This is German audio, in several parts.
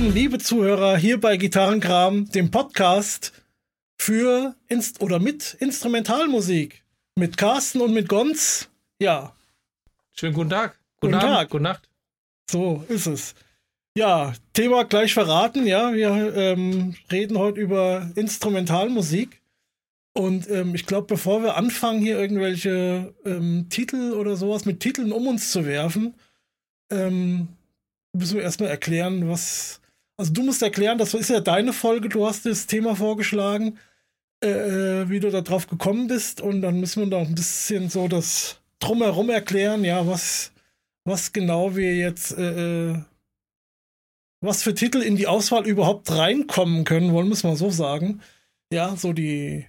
willkommen, liebe Zuhörer, hier bei Gitarrenkram, dem Podcast für Inst oder mit Instrumentalmusik. Mit Carsten und mit Gonz. Ja. Schönen guten Tag. Guten, guten Abend, Tag. Gute Nacht. So ist es. Ja, Thema gleich verraten. Ja, wir ähm, reden heute über Instrumentalmusik. Und ähm, ich glaube, bevor wir anfangen, hier irgendwelche ähm, Titel oder sowas mit Titeln um uns zu werfen, ähm, müssen wir erstmal erklären, was. Also du musst erklären, das ist ja deine Folge, du hast das Thema vorgeschlagen, äh, wie du da drauf gekommen bist. Und dann müssen wir noch ein bisschen so das drumherum erklären, ja, was, was genau wir jetzt, äh, was für Titel in die Auswahl überhaupt reinkommen können, wollen wir es mal so sagen. Ja, so die,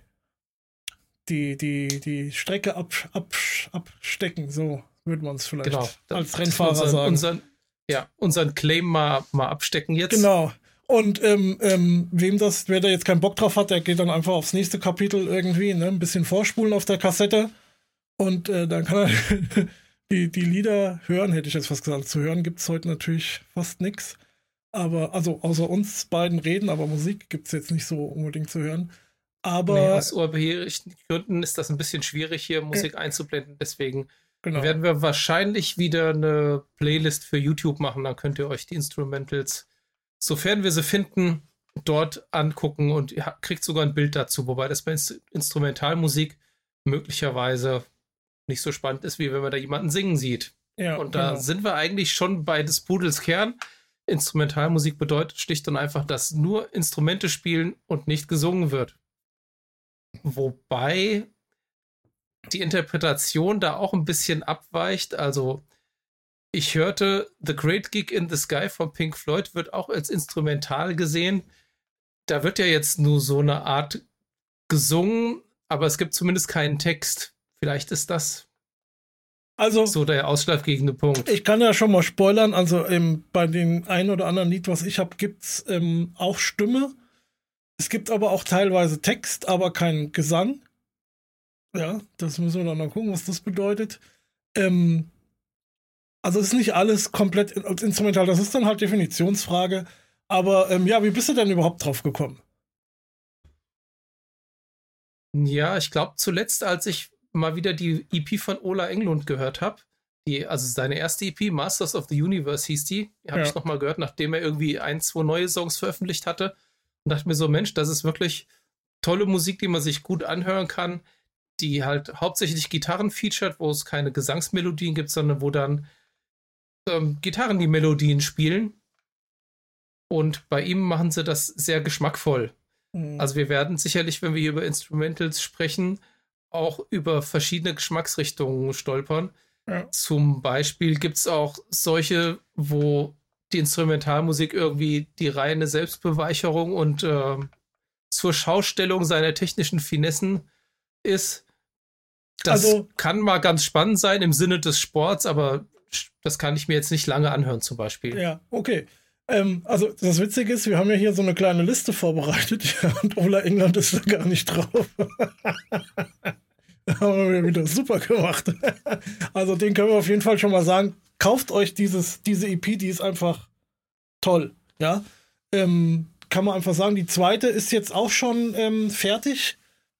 die, die, die Strecke ab, ab, abstecken, so würde man es vielleicht Genau. als Rennfahrer unseren, sagen. Unseren, ja, unseren Claim mal, mal abstecken jetzt. Genau. Und ähm, ähm, wem das, wer da jetzt keinen Bock drauf hat, der geht dann einfach aufs nächste Kapitel irgendwie, ne, ein bisschen vorspulen auf der Kassette und äh, dann kann er die, die Lieder hören, hätte ich jetzt fast gesagt. Zu hören gibt es heute natürlich fast nichts. Aber, also außer uns beiden reden, aber Musik gibt es jetzt nicht so unbedingt zu hören. Aber Nee, aus urheberrechtlichen Gründen ist das ein bisschen schwierig, hier Musik einzublenden. Deswegen genau. werden wir wahrscheinlich wieder eine Playlist für YouTube machen. Dann könnt ihr euch die Instrumentals, sofern wir sie finden, dort angucken und ihr kriegt sogar ein Bild dazu. Wobei das bei Inst Instrumentalmusik möglicherweise nicht so spannend ist, wie wenn man da jemanden singen sieht. ja, Und da genau. sind wir eigentlich schon bei des Pudels Kern. Instrumentalmusik bedeutet schlicht und einfach, dass nur Instrumente spielen und nicht gesungen wird. Wobei die Interpretation da auch ein bisschen abweicht. Also ich hörte The Great Gig in the Sky von Pink Floyd wird auch als instrumental gesehen. Da wird ja jetzt nur so eine Art gesungen, aber es gibt zumindest keinen Text. Vielleicht ist das Also, so der ausschlaggebende Punkt. Ich kann ja schon mal spoilern, also ähm, bei den ein oder anderen Lied, was ich habe, gibt's ähm, auch Stimme. Es gibt aber auch teilweise Text, aber kein Gesang. Ja, das müssen wir dann mal gucken, was das bedeutet. Ähm, also ist nicht alles komplett als instrumental, das ist dann halt Definitionsfrage. Aber ähm, ja, wie bist du denn überhaupt drauf gekommen? Ja, ich glaube zuletzt, als ich mal wieder die EP von Ola Englund gehört habe, die, also seine erste EP, Masters of the Universe hieß die, die habe Ja. ich nochmal gehört, nachdem er irgendwie ein, zwei neue Songs veröffentlicht hatte und dachte mir so, Mensch, das ist wirklich tolle Musik, die man sich gut anhören kann, die halt hauptsächlich Gitarren featured, wo es keine Gesangsmelodien gibt, sondern wo dann ähm, Gitarren die Melodien spielen. Und bei ihm machen sie das sehr geschmackvoll. Hm, Also wir werden sicherlich, wenn wir hier über Instrumentals sprechen, auch über verschiedene Geschmacksrichtungen stolpern. Ja. Zum Beispiel gibt es auch solche, wo die Instrumentalmusik irgendwie die reine Selbstbeweicherung und ähm, zur Schaustellung seiner technischen Finessen ist. Das Also- kann mal ganz spannend sein im Sinne des Sports, aber das kann ich mir jetzt nicht lange anhören, zum Beispiel. Ja, okay. Ähm, also das Witzige ist, wir haben ja hier so eine kleine Liste vorbereitet und Ola England ist da gar nicht drauf. haben wir wieder super gemacht. also den können wir auf jeden Fall schon mal sagen, kauft euch dieses, diese EP, die ist einfach toll. Ja, ähm, kann man einfach sagen. Die zweite ist jetzt auch schon ähm, fertig.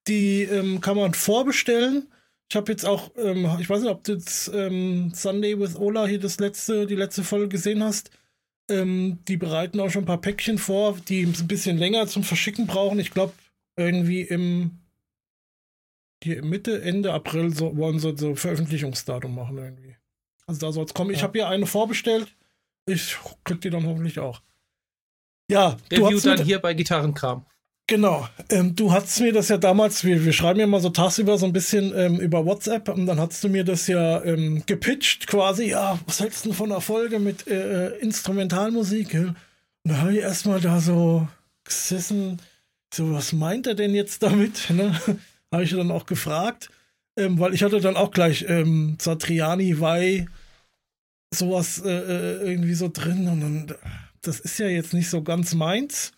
Die ähm, kann man vorbestellen. Ich habe jetzt auch, ähm, ich weiß nicht, ob du jetzt ähm, Sunday with Ola hier das letzte, die letzte Folge gesehen hast. Ähm, die bereiten auch schon ein paar Päckchen vor, die ein bisschen länger zum Verschicken brauchen. Ich glaube, irgendwie im hier Mitte, Ende April so, wollen sie so Veröffentlichungsdatum machen irgendwie. Also da soll es kommen. Ich Ja. habe hier eine vorbestellt. Ich krieg die dann hoffentlich auch. Ja, du Review hast mir, dann hier bei Gitarrenkram. Genau. Ähm, du hast mir das ja damals, wir, wir schreiben ja mal so tagsüber so ein bisschen ähm, über WhatsApp und dann hast du mir das ja ähm, gepitcht quasi. Ja, was hältst du denn von einer Folge mit äh, äh, Instrumentalmusik? Und da habe ich erstmal da so gesessen, so, was meint er denn jetzt damit? Ne? habe ich dann auch gefragt, ähm, weil ich hatte dann auch gleich ähm, Satriani, Vai, sowas äh, äh, irgendwie so drin und dann, das ist ja jetzt nicht so ganz meins,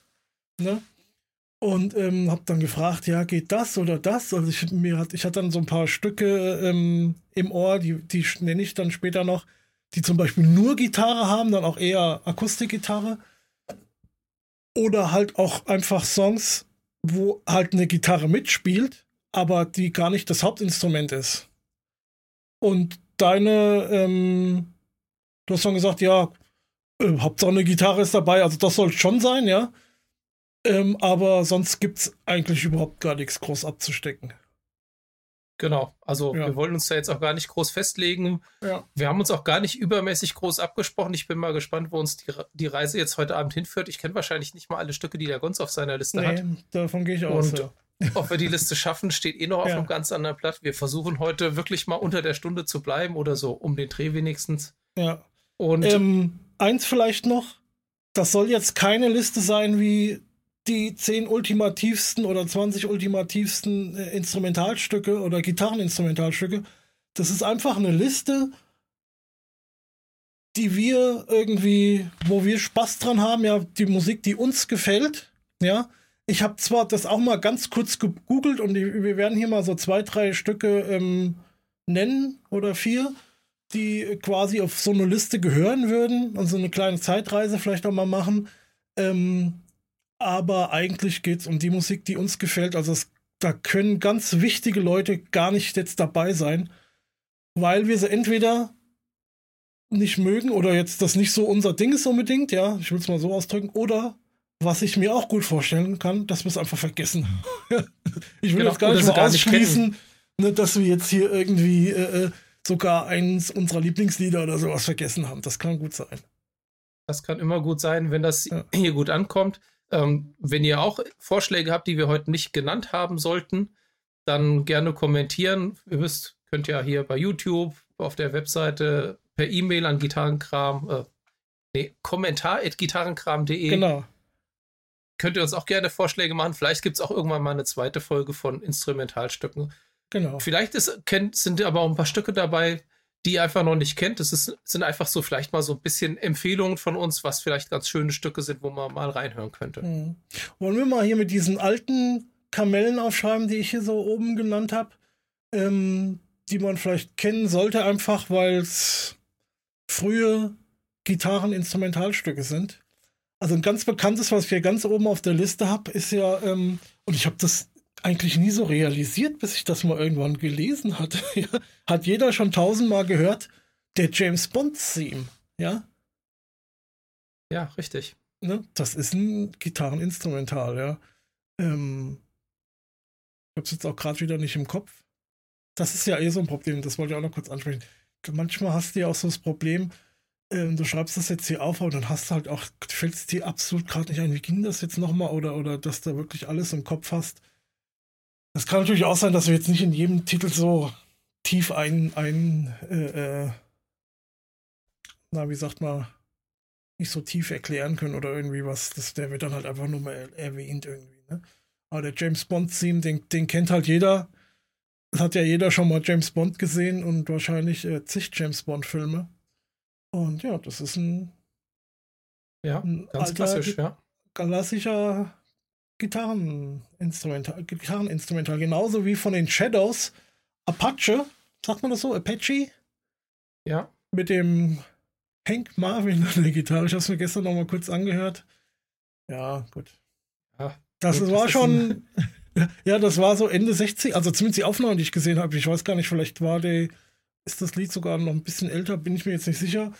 ne? Und ähm, habe dann gefragt, ja, geht das oder das? Also ich, mir hat, ich hatte dann so ein paar Stücke ähm, im Ohr, die, die nenne ich dann später noch, die zum Beispiel nur Gitarre haben, dann auch eher Akustikgitarre. Oder halt auch einfach Songs, wo halt eine Gitarre mitspielt, aber die gar nicht das Hauptinstrument ist. Und deine, ähm, du hast schon gesagt, ja, äh, Hauptsache eine Gitarre ist dabei, also das soll schon sein, ja. Ähm, aber sonst gibt es eigentlich überhaupt gar nichts groß abzustecken. Genau, also ja. wir wollen uns da jetzt auch gar nicht groß festlegen. Ja. Wir haben uns auch gar nicht übermäßig groß abgesprochen. Ich bin mal gespannt, wo uns die, die Reise jetzt heute Abend hinführt. Ich kenne wahrscheinlich nicht mal alle Stücke, die der Gonz auf seiner Liste nee, hat. Davon gehe ich aus. Und ja. ob wir die Liste schaffen, steht eh noch auf einem ganz anderen Blatt. Wir versuchen heute wirklich mal unter der Stunde zu bleiben oder so, um den Dreh wenigstens. Ja. Und ähm, eins vielleicht noch: Das soll jetzt keine Liste sein wie die 10 ultimativsten oder 20 ultimativsten äh, Instrumentalstücke oder Gitarreninstrumentalstücke. Das ist einfach eine Liste, die wir irgendwie, wo wir Spaß dran haben, ja, die Musik, die uns gefällt, ja. Ich habe zwar das auch mal ganz kurz gegoogelt und wir werden hier mal so zwei, drei Stücke ähm, nennen oder vier, die quasi auf so eine Liste gehören würden und so eine kleine Zeitreise vielleicht auch mal machen. Ähm, aber eigentlich geht es um die Musik, die uns gefällt. Also es, da können ganz wichtige Leute gar nicht jetzt dabei sein, weil wir sie entweder nicht mögen oder jetzt das nicht so unser Ding ist unbedingt, ja, ich will es mal so ausdrücken, oder was ich mir auch gut vorstellen kann, dass wir es einfach vergessen. ich will genau, jetzt gar nicht mal gar ausschließen, nicht ne, dass wir jetzt hier irgendwie äh, äh, sogar eins unserer Lieblingslieder oder sowas vergessen haben. Das kann gut sein. Das kann immer gut sein, wenn das ja. hier gut ankommt. Ähm, wenn ihr auch Vorschläge habt, die wir heute nicht genannt haben sollten, dann gerne kommentieren. Ihr wisst, könnt ja hier bei YouTube, auf der Webseite, per E-Mail an Gitarrenkram, äh, nee, kommentar.gitarrenkram.de. Genau. Könnt ihr uns auch gerne Vorschläge machen. Vielleicht gibt es auch irgendwann mal eine zweite Folge von Instrumentalstücken. Genau. Vielleicht ist, kennt, sind aber auch ein paar Stücke dabei, die einfach noch nicht kennt. Das ist, sind einfach so vielleicht mal so ein bisschen Empfehlungen von uns, was vielleicht ganz schöne Stücke sind, wo man mal reinhören könnte. Mhm. Wollen wir mal hier mit diesen alten Kamellen aufschreiben, die ich hier so oben genannt habe, ähm, die man vielleicht kennen sollte, einfach weil es frühe Gitarren-Instrumentalstücke sind. Also ein ganz bekanntes, was ich hier ganz oben auf der Liste habe, ist ja, ähm, und ich habe das eigentlich nie so realisiert, bis ich das mal irgendwann gelesen hatte. Hat jeder schon tausendmal gehört, der James Bond-Theme, ja? Ja, richtig. Ne? Das ist ein Gitarreninstrumental, ja. Ähm, ich hab's jetzt auch gerade wieder nicht im Kopf. Das ist ja eh so ein Problem, das wollte ich auch noch kurz ansprechen. Manchmal hast du ja auch so das Problem, ähm, du schreibst das jetzt hier auf, aber dann hast du halt auch, fällt es dir absolut gerade nicht ein, wie ging das jetzt nochmal oder, oder dass du wirklich alles im Kopf hast. Das kann natürlich auch sein, dass wir jetzt nicht in jedem Titel so tief ein, ein äh, äh, na, wie sagt man, nicht so tief erklären können oder irgendwie was. Das, der wird dann halt einfach nur mal erwähnt irgendwie. Ne? Aber der James Bond-Theme, den, den kennt halt jeder. Das hat ja jeder schon mal James Bond gesehen und wahrscheinlich äh, zig James Bond-Filme. Und ja, das ist ein. Ja, ein ganz alter, klassisch, ja. Klassischer Gitarreninstrumental, Gitarreninstrumental, genauso wie von den Shadows Apache, sagt man das so, Apache? Ja. Mit dem Hank Marvin an der Gitarre. Ich habe es mir gestern noch mal kurz angehört. Ja, gut. Ja, das gut, war das schon, ja, das war so Ende 60, also zumindest die Aufnahme, die ich gesehen habe. Ich weiß gar nicht, vielleicht war der, ist das Lied sogar noch ein bisschen älter, bin ich mir jetzt nicht sicher.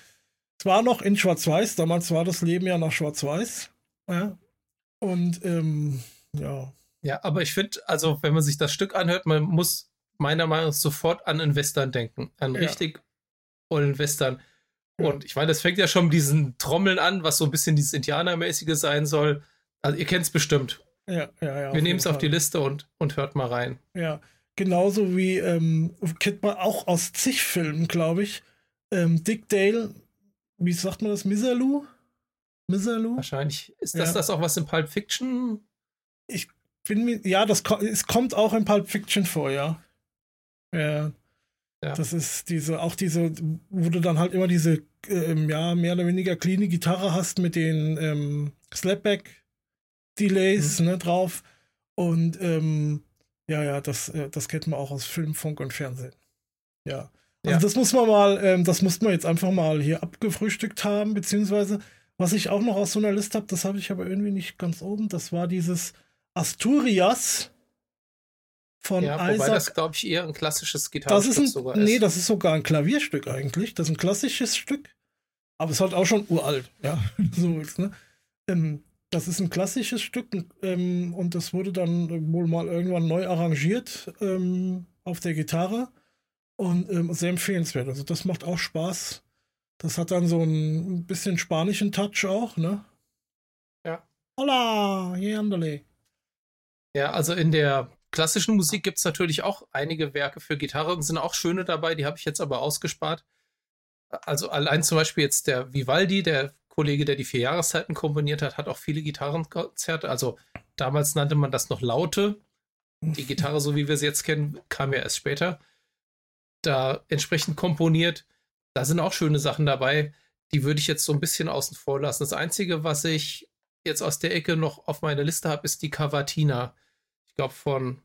Es war noch in Schwarz-Weiß, damals war das Leben ja nach Schwarz-Weiß. Ja, und ähm, ja. Ja, aber ich finde, also wenn man sich das Stück anhört, man muss meiner Meinung nach sofort an einen Western denken. An ja. richtig ollen Western. Und ich meine, das fängt ja schon mit diesen Trommeln an, was so ein bisschen dieses Indianermäßige sein soll. Also ihr kennt es bestimmt. Ja, ja, ja. Wir nehmen es auf die Liste und, und hört mal rein. Ja, genauso wie, ähm, kennt man auch aus zig Filmen, glaube ich. Ähm, Dick Dale, wie sagt man das, Miserloo? Miserloo? Wahrscheinlich. Ist das ja. das auch, was in Pulp Fiction? Ich bin mir, ja, das es kommt auch in Pulp Fiction vor, ja. Ja. ja. Das ist diese, auch diese, wo du dann halt immer diese, ähm, ja, mehr oder weniger clean Gitarre hast mit den ähm, Slapback-Delays mhm. ne, drauf. Und ähm, ja, ja, das, äh, das kennt man auch aus Film, Funk und Fernsehen. Ja. Also ja. das muss man mal, ähm, das muss man jetzt einfach mal hier abgefrühstückt haben, beziehungsweise Was ich auch noch aus so einer Liste habe, das habe ich aber irgendwie nicht ganz oben, das war dieses Asturias von ja, wobei Isaac. das, glaube ich, eher ein klassisches Gitarrenstück das ist ein, sogar ist. Nee, das ist sogar ein Klavierstück eigentlich. Das ist ein klassisches Stück. Aber es ist halt auch schon uralt, ja. so ist, ne? Ähm, das ist ein klassisches Stück ähm, und das wurde dann wohl mal irgendwann neu arrangiert ähm, auf der Gitarre und ähm, sehr empfehlenswert. Also das macht auch Spaß. Das hat dann so ein bisschen spanischen Touch auch, ne? Ja. Hola, hier andale. Ja, also in der klassischen Musik gibt es natürlich auch einige Werke für Gitarre und sind auch schöne dabei, die habe ich jetzt aber ausgespart. Also allein zum Beispiel jetzt der Vivaldi, der Kollege, der die vier Jahreszeiten komponiert hat, hat auch viele Gitarrenkonzerte. Also damals nannte man das noch Laute. Die Gitarre, so wie wir sie jetzt kennen, kam ja erst später. Da entsprechend komponiert. Da sind auch schöne Sachen dabei. Die würde ich jetzt so ein bisschen außen vor lassen. Das Einzige, was ich jetzt aus der Ecke noch auf meiner Liste habe, ist die Cavatina ich glaube von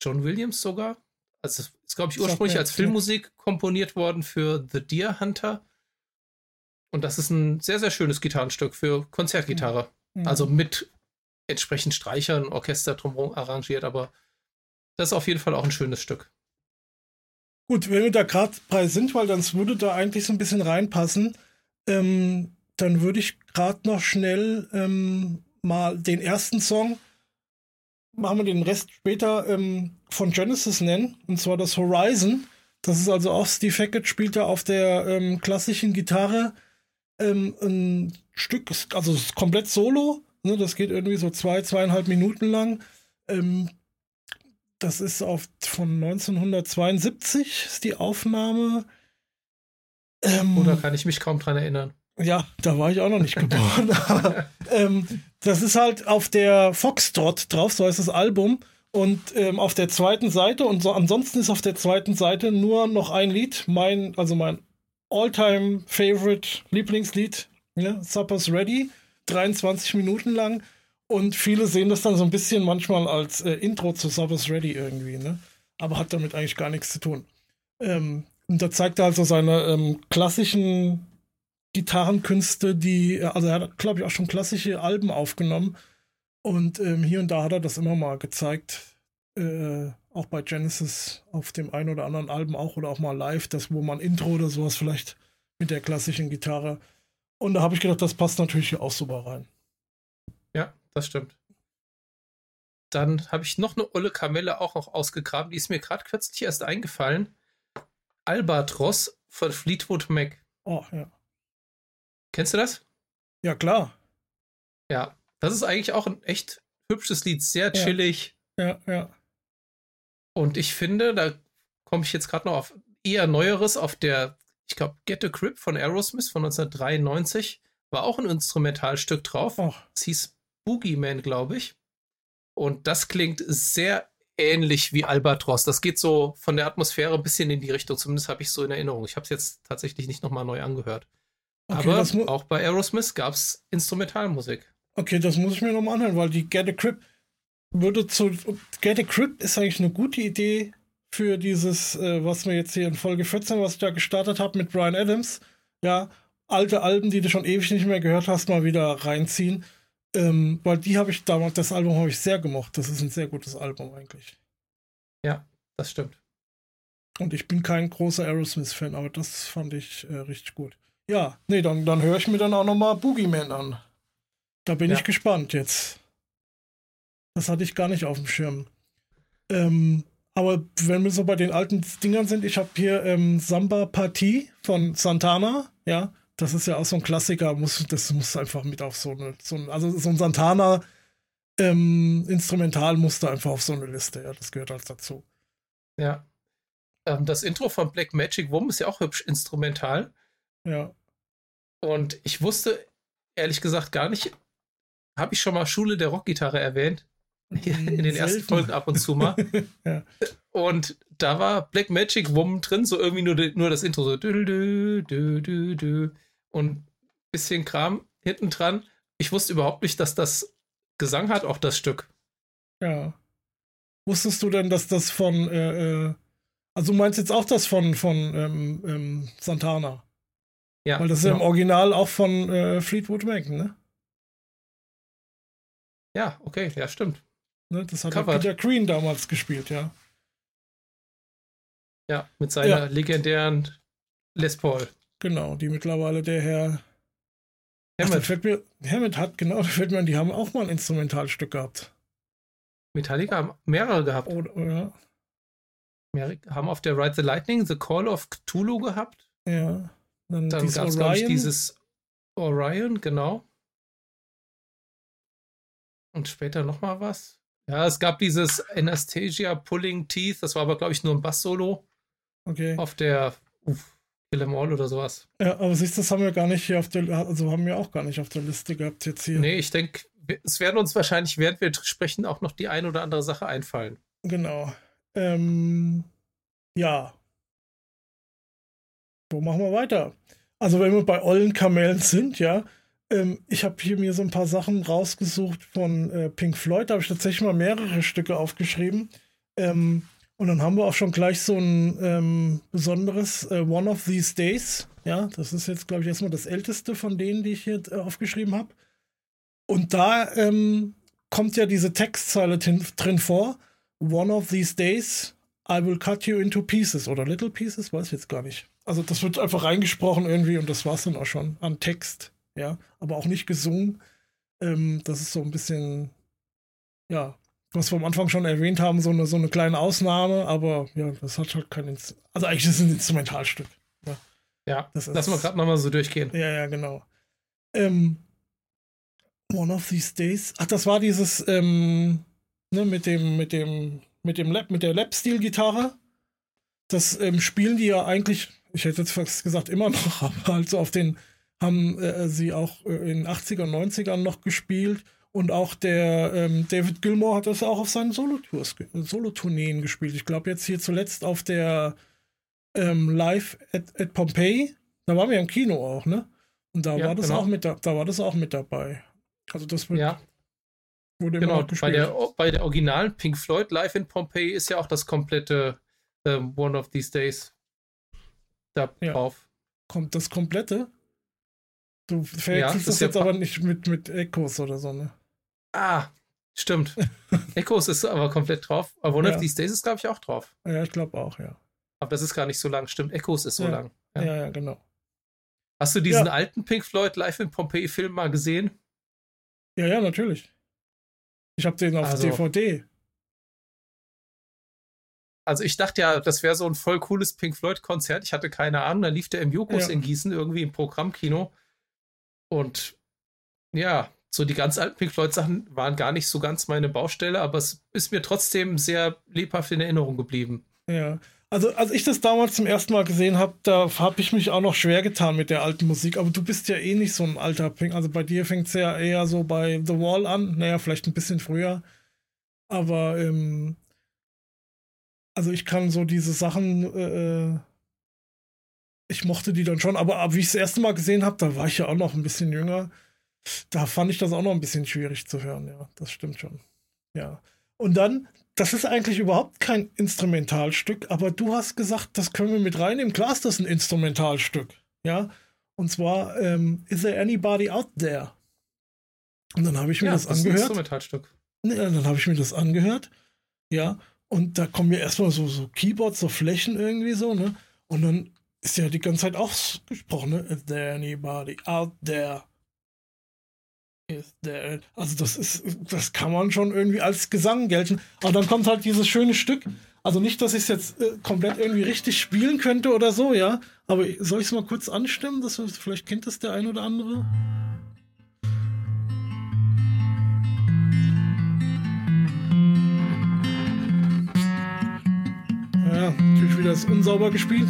John Williams sogar. Also ist, glaube ich, ursprünglich als Filmmusik komponiert worden für The Deer Hunter. Und das ist ein sehr, sehr schönes Gitarrenstück für Konzertgitarre. Mhm. Also mit entsprechend Streichern, Orchester drumherum arrangiert, aber das ist auf jeden Fall auch ein schönes Stück. Gut, wenn wir da gerade bei sind, weil dann würde da eigentlich so ein bisschen reinpassen, ähm, dann würde ich gerade noch schnell ähm, mal den ersten Song machen wir den Rest später ähm, von Genesis nennen, und zwar das Horizon. Das ist also auch Steve Hackett spielt da auf der ähm, klassischen Gitarre ähm, ein Stück, also komplett solo. Ne, das geht irgendwie so zwei, zweieinhalb Minuten lang. Ähm, das ist auf, von 1972 ist die Aufnahme. Ähm, Oder kann ich mich kaum dran erinnern. Ja, da war ich auch noch nicht geboren. ähm, das ist halt auf der Foxtrot drauf, so heißt das Album. Und ähm, auf der zweiten Seite, und so, ansonsten ist auf der zweiten Seite nur noch ein Lied, mein, also mein all-time favorite Lieblingslied, ja, Supper's Ready, 23 Minuten lang. Und viele sehen das dann so ein bisschen manchmal als äh, Intro zu Supper's Ready irgendwie, ne? Aber hat damit eigentlich gar nichts zu tun. Ähm, und da zeigt er also seine ähm, klassischen Gitarrenkünste, die, also er hat, glaube ich, auch schon klassische Alben aufgenommen. Und ähm, hier und da hat er das immer mal gezeigt. Äh, auch bei Genesis auf dem einen oder anderen Album auch oder auch mal live, das, wo man Intro oder sowas vielleicht mit der klassischen Gitarre. Und da habe ich gedacht, das passt natürlich hier auch super rein. Ja, das stimmt. Dann habe ich noch eine olle Kamelle auch noch ausgegraben, die ist mir gerade kürzlich erst eingefallen. Albatros von Fleetwood Mac. Oh, ja. Kennst du das? Ja, klar. Ja, das ist eigentlich auch ein echt hübsches Lied, sehr chillig. Ja, ja. ja. Und ich finde, da komme ich jetzt gerade noch auf eher Neueres, auf der, ich glaube, Get a Grip von Aerosmith von 1993, war auch ein Instrumentalstück drauf. Oh. Es hieß Boogeyman, glaube ich. Und das klingt sehr ähnlich wie Albatros. Das geht so von der Atmosphäre ein bisschen in die Richtung, zumindest habe ich so in Erinnerung. Ich habe es jetzt tatsächlich nicht nochmal neu angehört. Okay, Aber auch bei Aerosmith gab es Instrumentalmusik. Okay, das muss ich mir nochmal anhören, weil die Get a Crip würde zu. Get a Crip ist eigentlich eine gute Idee für dieses, äh, was wir jetzt hier in Folge 14, was ich da gestartet habe mit Brian Adams. Ja, alte Alben, die du schon ewig nicht mehr gehört hast, mal wieder reinziehen. Ähm, weil die habe ich damals, das Album habe ich sehr gemocht. Das ist ein sehr gutes Album eigentlich. Ja, das stimmt. Und ich bin kein großer Aerosmith-Fan, aber das fand ich äh, richtig gut. Ja, nee, dann, dann höre ich mir dann auch nochmal Boogeyman an. Da bin ja. ich gespannt jetzt. Das hatte ich gar nicht auf dem Schirm. Ähm, aber wenn wir so bei den alten Dingern sind, ich habe hier ähm, Samba Partie von Santana, ja, das ist ja auch so ein Klassiker, muss, das muss einfach mit auf so eine, so ein, also so ein Santana ähm, Instrumental musste einfach auf so eine Liste, ja, das gehört halt dazu. Ja. Ähm, das Intro von Black Magic Womb ist ja auch hübsch instrumental. Ja. Und ich wusste ehrlich gesagt gar nicht, habe ich schon mal Schule der Rockgitarre erwähnt? In den ersten Folgen ab und zu mal. ja. Und da war Black Magic Woman drin, so irgendwie nur, nur das Intro, so dü, dü, dü. Und bisschen Kram hinten dran. Ich wusste überhaupt nicht, dass das Gesang hat, auch das Stück. Ja. Wusstest du denn, dass das von, äh, äh also du meinst jetzt auch das von, von ähm, ähm, Santana? Ja, Weil das genau. ist ja im genau. Original auch von äh, Fleetwood Mac, ne? Ja, okay, ja, stimmt. Ne, das hat Peter Green damals gespielt, ja. Ja, mit seiner ja. legendären Les Paul. Genau, die mittlerweile der Herr Hammett. Ach, mir, Hammett hat, genau, da fällt mir die haben auch mal ein Instrumentalstück gehabt. Metallica haben mehrere gehabt. Oder, ja. Mehr, haben auf der Ride the Lightning The Call of Cthulhu gehabt. Ja. Dann, Dann gab es, glaube ich, dieses Orion, genau. Und später nochmal was. Ja, es gab dieses Anastasia Pulling Teeth, das war aber, glaube ich, nur ein Bass-Solo. Okay. Auf der uff, Kill Em All oder sowas. Ja, aber siehst du, das haben wir gar nicht hier auf der, also haben wir auch gar nicht auf der Liste gehabt jetzt hier. Nee, ich denke, es werden uns wahrscheinlich, während wir sprechen, auch noch die ein oder andere Sache einfallen. Genau. Ähm, ja. Wo machen wir weiter? Also, wenn wir bei ollen Kamellen sind, ja, ähm, ich habe hier mir so ein paar Sachen rausgesucht von äh, Pink Floyd. Da habe ich tatsächlich mal mehrere Stücke aufgeschrieben. Ähm, und dann haben wir auch schon gleich so ein ähm, besonderes äh, One of These Days. Ja, das ist jetzt, glaube ich, erstmal das älteste von denen, die ich hier äh, aufgeschrieben habe. Und da ähm, kommt ja diese Textzeile drin vor. One of these days, I will cut you into pieces oder little pieces, weiß ich jetzt gar nicht. Also das wird einfach reingesprochen irgendwie und das war es dann auch schon an Text, ja, aber auch nicht gesungen. Ähm, das ist so ein bisschen, ja, was wir am Anfang schon erwähnt haben, so eine, so eine kleine Ausnahme, aber ja, das hat halt kein, Inst also eigentlich ist es ein Instrumentalstück. Ja, ja das lassen wir gerade nochmal so durchgehen. Ja, ja, genau. Ähm, One of these days. Ach, das war dieses, ähm, ne, mit dem, mit dem, mit dem Lab, mit der Lap-Stil-Gitarre. Das ähm, spielen die ja eigentlich, ich hätte jetzt fast gesagt, immer noch, aber halt so auf den, haben äh, sie auch äh, in 80er, 90ern noch gespielt. Und auch der ähm, David Gilmore hat das auch auf seinen Solo-Tourneen gespielt. Ich glaube jetzt hier zuletzt auf der ähm, Live at, at Pompeii. Da waren wir im Kino auch, ne? Und da ja, war das genau. auch mit da, da war das auch mit dabei. Also das wird, ja. wurde genau, bei der, bei der originalen Pink Floyd Live in Pompeii ist ja auch das komplette um, One of These Days da ja. drauf. Kommt das komplette? Du verwechselst ja, das, das jetzt aber nicht mit, mit Echos oder so, ne? Ah, stimmt. Echos ist aber komplett drauf. Aber One ja. of These Days ist, glaube ich, auch drauf. Ja, ich glaube auch, ja. Aber das ist gar nicht so lang. Stimmt, Echos ist so ja. lang. Ja. ja, ja, genau. Hast du diesen alten Pink Floyd Live in Pompeii Film mal gesehen? Ja, ja, natürlich. Ich habe den auf also, DVD. Also ich dachte ja, das wäre so ein voll cooles Pink Floyd Konzert. Ich hatte keine Ahnung. Da lief der im Jukos ja. in Gießen irgendwie im Programmkino. Und ja, so die ganz alten Pink Floyd Sachen waren gar nicht so ganz meine Baustelle, aber es ist mir trotzdem sehr lebhaft in Erinnerung geblieben. Ja, also, als ich das damals zum ersten Mal gesehen habe, da habe ich mich auch noch schwer getan mit der alten Musik. Aber du bist ja eh nicht so ein alter Pink. Also bei dir fängt es ja eher so bei The Wall an. Naja, vielleicht ein bisschen früher. Aber, ähm, also ich kann so diese Sachen, äh, äh ich mochte die dann schon. Aber, aber wie ich das erste Mal gesehen habe, da war ich ja auch noch ein bisschen jünger. Da fand ich das auch noch ein bisschen schwierig zu hören. Ja, das stimmt schon. Ja. Und dann das ist eigentlich überhaupt kein Instrumentalstück, aber du hast gesagt, das können wir mit reinnehmen. Klar ist das ein Instrumentalstück, ja. Und zwar, ähm, Is there anybody out there? Und dann habe ich mir ja, das, das angehört. Ist ein Instrumentalstück. Ja, dann habe ich mir das angehört, ja. Und da kommen mir erstmal so, so Keyboards, so Flächen irgendwie so, ne? Und dann ist ja die ganze Zeit auch gesprochen, ne? Is there anybody out there? Also das ist, das kann man schon irgendwie als Gesang gelten. Aber dann kommt halt dieses schöne Stück. Also nicht, dass ich es jetzt äh, komplett irgendwie richtig spielen könnte oder so, ja. Aber soll ich es mal kurz anstimmen? Das, vielleicht kennt das der ein oder andere. Ja, natürlich wieder das unsauber gespielt.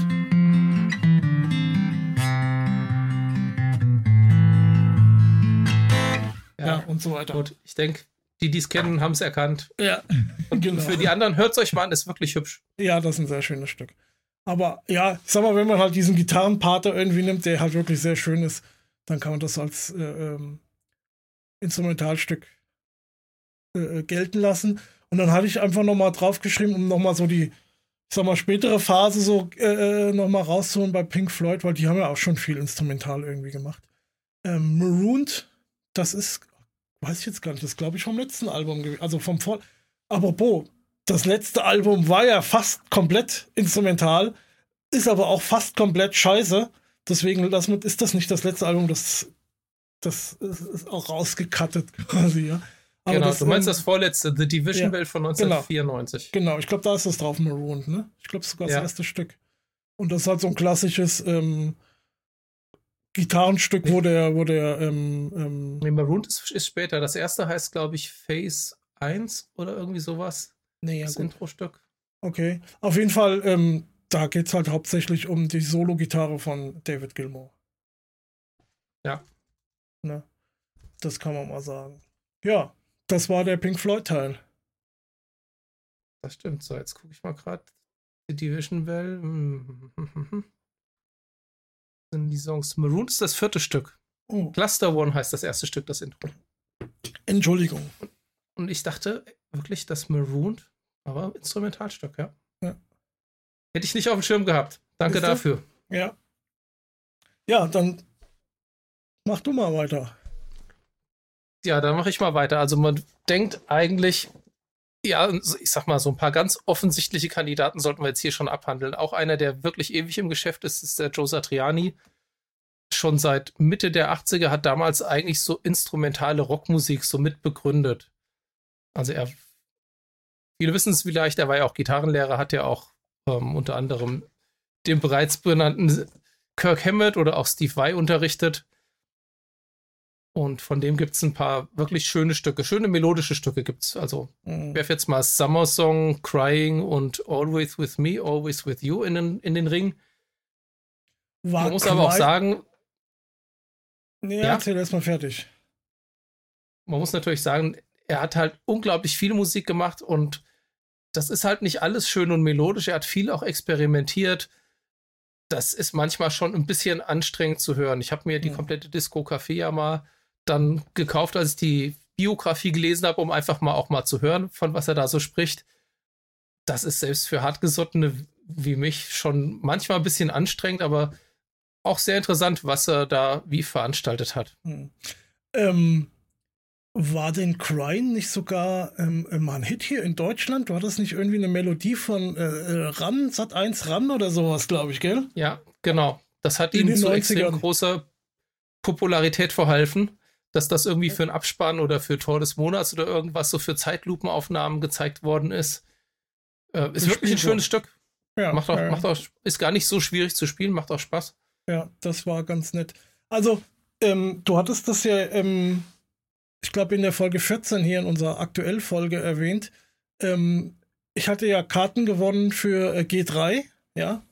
Und so weiter. Gut, ich denke, die, die es kennen, haben es erkannt. Ja, und genau. für die anderen, hört es euch mal an, ist wirklich hübsch. Ja, das ist ein sehr schönes Stück. Aber ja, ich sag mal, wenn man halt diesen Gitarrenpater irgendwie nimmt, der halt wirklich sehr schön ist, dann kann man das als äh, ähm, Instrumentalstück äh, äh gelten lassen. Und dann hatte ich einfach nochmal draufgeschrieben, um nochmal so die, ich sag mal, spätere Phase so äh, nochmal rauszuholen bei Pink Floyd, weil die haben ja auch schon viel instrumental irgendwie gemacht. Ähm, Marooned, das ist, weiß ich jetzt gar nicht, das glaube ich vom letzten Album gewesen, also vom Vor. Aber Bo, das letzte Album war ja fast komplett instrumental, ist aber auch fast komplett scheiße. Deswegen das mit, ist das nicht das letzte Album, das, das ist auch rausgekattet quasi, ja. Aber genau, das, du meinst ähm, das vorletzte, The Division Bell von 1994. Genau, genau ich glaube, da ist das drauf, Marooned, ne? Ich glaube, sogar das ja. erste Stück. Und das ist halt so ein klassisches ähm, Gitarrenstück, wo der, wo der, ähm, ähm, Nee, Marooned ist, ist später. Das erste heißt, glaube ich, Phase 1 oder irgendwie sowas. Nee, ja, das Intro-Stück. Okay. Auf jeden Fall, ähm, da geht es halt hauptsächlich um die Solo-Gitarre von David Gilmour. Ja. Ne? Das kann man mal sagen. Ja, das war der Pink Floyd-Teil. Das stimmt. So, jetzt gucke ich mal gerade. Die Division Bell. Sind die Songs. Maroon ist das vierte Stück. Oh. Cluster One heißt das erste Stück, das Intro. Entschuldigung. Und ich dachte wirklich, das Maroon, aber Instrumentalstück, ja. ja. Hätte ich nicht auf dem Schirm gehabt. Danke dafür. Ja. Ja, dann mach du mal weiter. Ja, dann mache ich mal weiter. Also man denkt eigentlich, ja, ich sag mal, so ein paar ganz offensichtliche Kandidaten sollten wir jetzt hier schon abhandeln. Auch einer, der wirklich ewig im Geschäft ist, ist der Joe Satriani. Schon seit Mitte der 80er hat damals eigentlich so instrumentale Rockmusik so mitbegründet. Also er, viele wissen es vielleicht, er war ja auch Gitarrenlehrer, hat ja auch ähm, unter anderem den bereits benannten Kirk Hammett oder auch Steve Vai unterrichtet. Und von dem gibt es ein paar wirklich schöne Stücke, schöne melodische Stücke gibt es. Also, mhm. ich werfe jetzt mal Summer Song, Crying und Always With Me, Always With You in den, in den Ring. War Man muss aber auch sagen. Nee, ja, erzähl erstmal fertig. Man muss natürlich sagen, er hat halt unglaublich viel Musik gemacht und das ist halt nicht alles schön und melodisch. Er hat viel auch experimentiert. Das ist manchmal schon ein bisschen anstrengend zu hören. Ich habe mir die mhm. komplette Disco-Café ja mal dann gekauft, als ich die Biografie gelesen habe, um einfach mal auch mal zu hören, von was er da so spricht. Das ist selbst für Hartgesottene wie mich schon manchmal ein bisschen anstrengend, aber auch sehr interessant, was er da wie veranstaltet hat. Hm. Ähm, war denn Crying nicht sogar ähm, mal ein Hit hier in Deutschland? War das nicht irgendwie eine Melodie von äh, äh Ran, Sat 1 Ran oder sowas, glaube ich, gell? Ja, genau. Das hat in ihm zu extrem großer Popularität verholfen dass das irgendwie für ein Abspann oder für Tor des Monats oder irgendwas so für Zeitlupenaufnahmen gezeigt worden ist. Äh, ist wirklich ein schönes Stück. Ja, macht auch, ja. macht auch, ist gar nicht so schwierig zu spielen, macht auch Spaß. Ja, das war ganz nett. Also, ähm, du hattest das ja, ähm, ich glaube, in der Folge 14 hier in unserer aktuellen Folge erwähnt. Ähm, ich hatte ja Karten gewonnen für äh, G3, ja.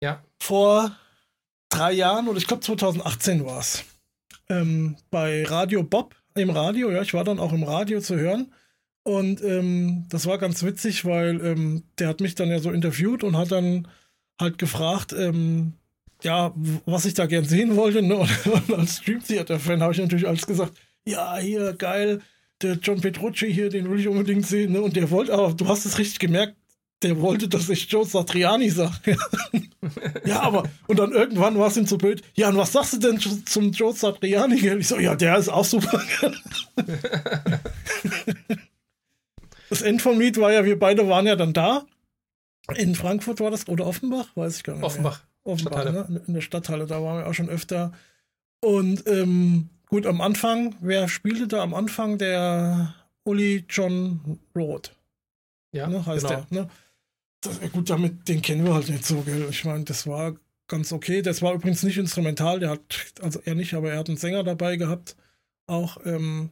Ja. Vor drei Jahren oder ich glaube 2018 war es ähm, bei Radio Bob im Radio. Ja, ich war dann auch im Radio zu hören. Und ähm, das war ganz witzig, weil ähm, der hat mich dann ja so interviewt und hat dann halt gefragt, ähm, ja, was ich da gern sehen wollte. Ne? Und, und als Stream Theater-Fan habe ich natürlich alles gesagt, ja, hier, geil, der John Petrucci hier, den will ich unbedingt sehen. Ne? Und der wollte, aber du hast es richtig gemerkt, der wollte, dass ich Joe Satriani sage. ja, aber, und dann irgendwann war es ihm zu blöd. Ja, und was sagst du denn zum Joe Satriani? Ich so, ja, der ist auch super. das End vom Lied war ja, wir beide waren ja dann da. In Frankfurt war das, oder Offenbach? Weiß ich gar nicht. Offenbach. Mehr. Offenbach, ne? In der Stadthalle, da waren wir auch schon öfter. Und ähm, gut, am Anfang, wer spielte da am Anfang? Der Uli John Roth. Ja, ne, heißt genau. der. Ne? Das, gut, damit, den kennen wir halt nicht so, gell? Ich meine, das war ganz okay. Das war übrigens nicht instrumental, der hat, also er nicht, aber er hat einen Sänger dabei gehabt. Auch, ähm,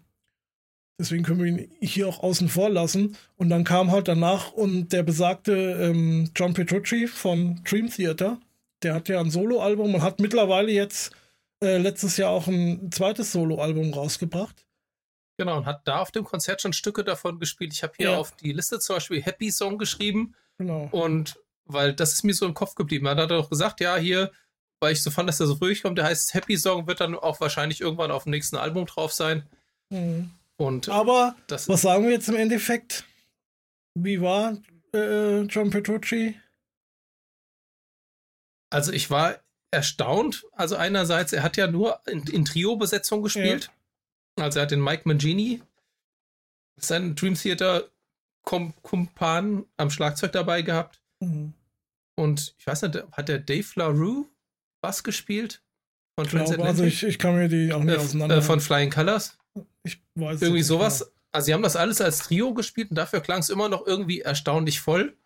deswegen können wir ihn hier auch außen vor lassen. Und dann kam halt danach und der besagte ähm, John Petrucci von Dream Theater, der hat ja ein Soloalbum und hat mittlerweile jetzt äh, letztes Jahr auch ein zweites Soloalbum rausgebracht. Genau, und hat da auf dem Konzert schon Stücke davon gespielt. Ich habe hier ja. auf die Liste zum Beispiel Happy Song geschrieben. Genau. Und weil das ist mir so im Kopf geblieben. Man hat doch gesagt, ja, hier, weil ich so fand, dass er so ruhig kommt, der heißt Happy Song, wird dann auch wahrscheinlich irgendwann auf dem nächsten Album drauf sein. Mhm. Und Aber was sagen wir jetzt im Endeffekt? Wie war? äh, John Petrucci? Also ich war erstaunt. Also einerseits, er hat ja nur in, in Trio-Besetzung gespielt. Ja. Also er hat den Mike Mangini, seinen Dream Theater Kumpan am Schlagzeug dabei gehabt. Mhm. Und ich weiß nicht, hat der Dave LaRue was gespielt? Von glaube, also ich, ich kann mir die auch nicht äh, auseinander. Äh, von Flying Colors? Ich weiß Irgendwie sowas. Genau. Also sie haben das alles als Trio gespielt und dafür klang es immer noch irgendwie erstaunlich voll.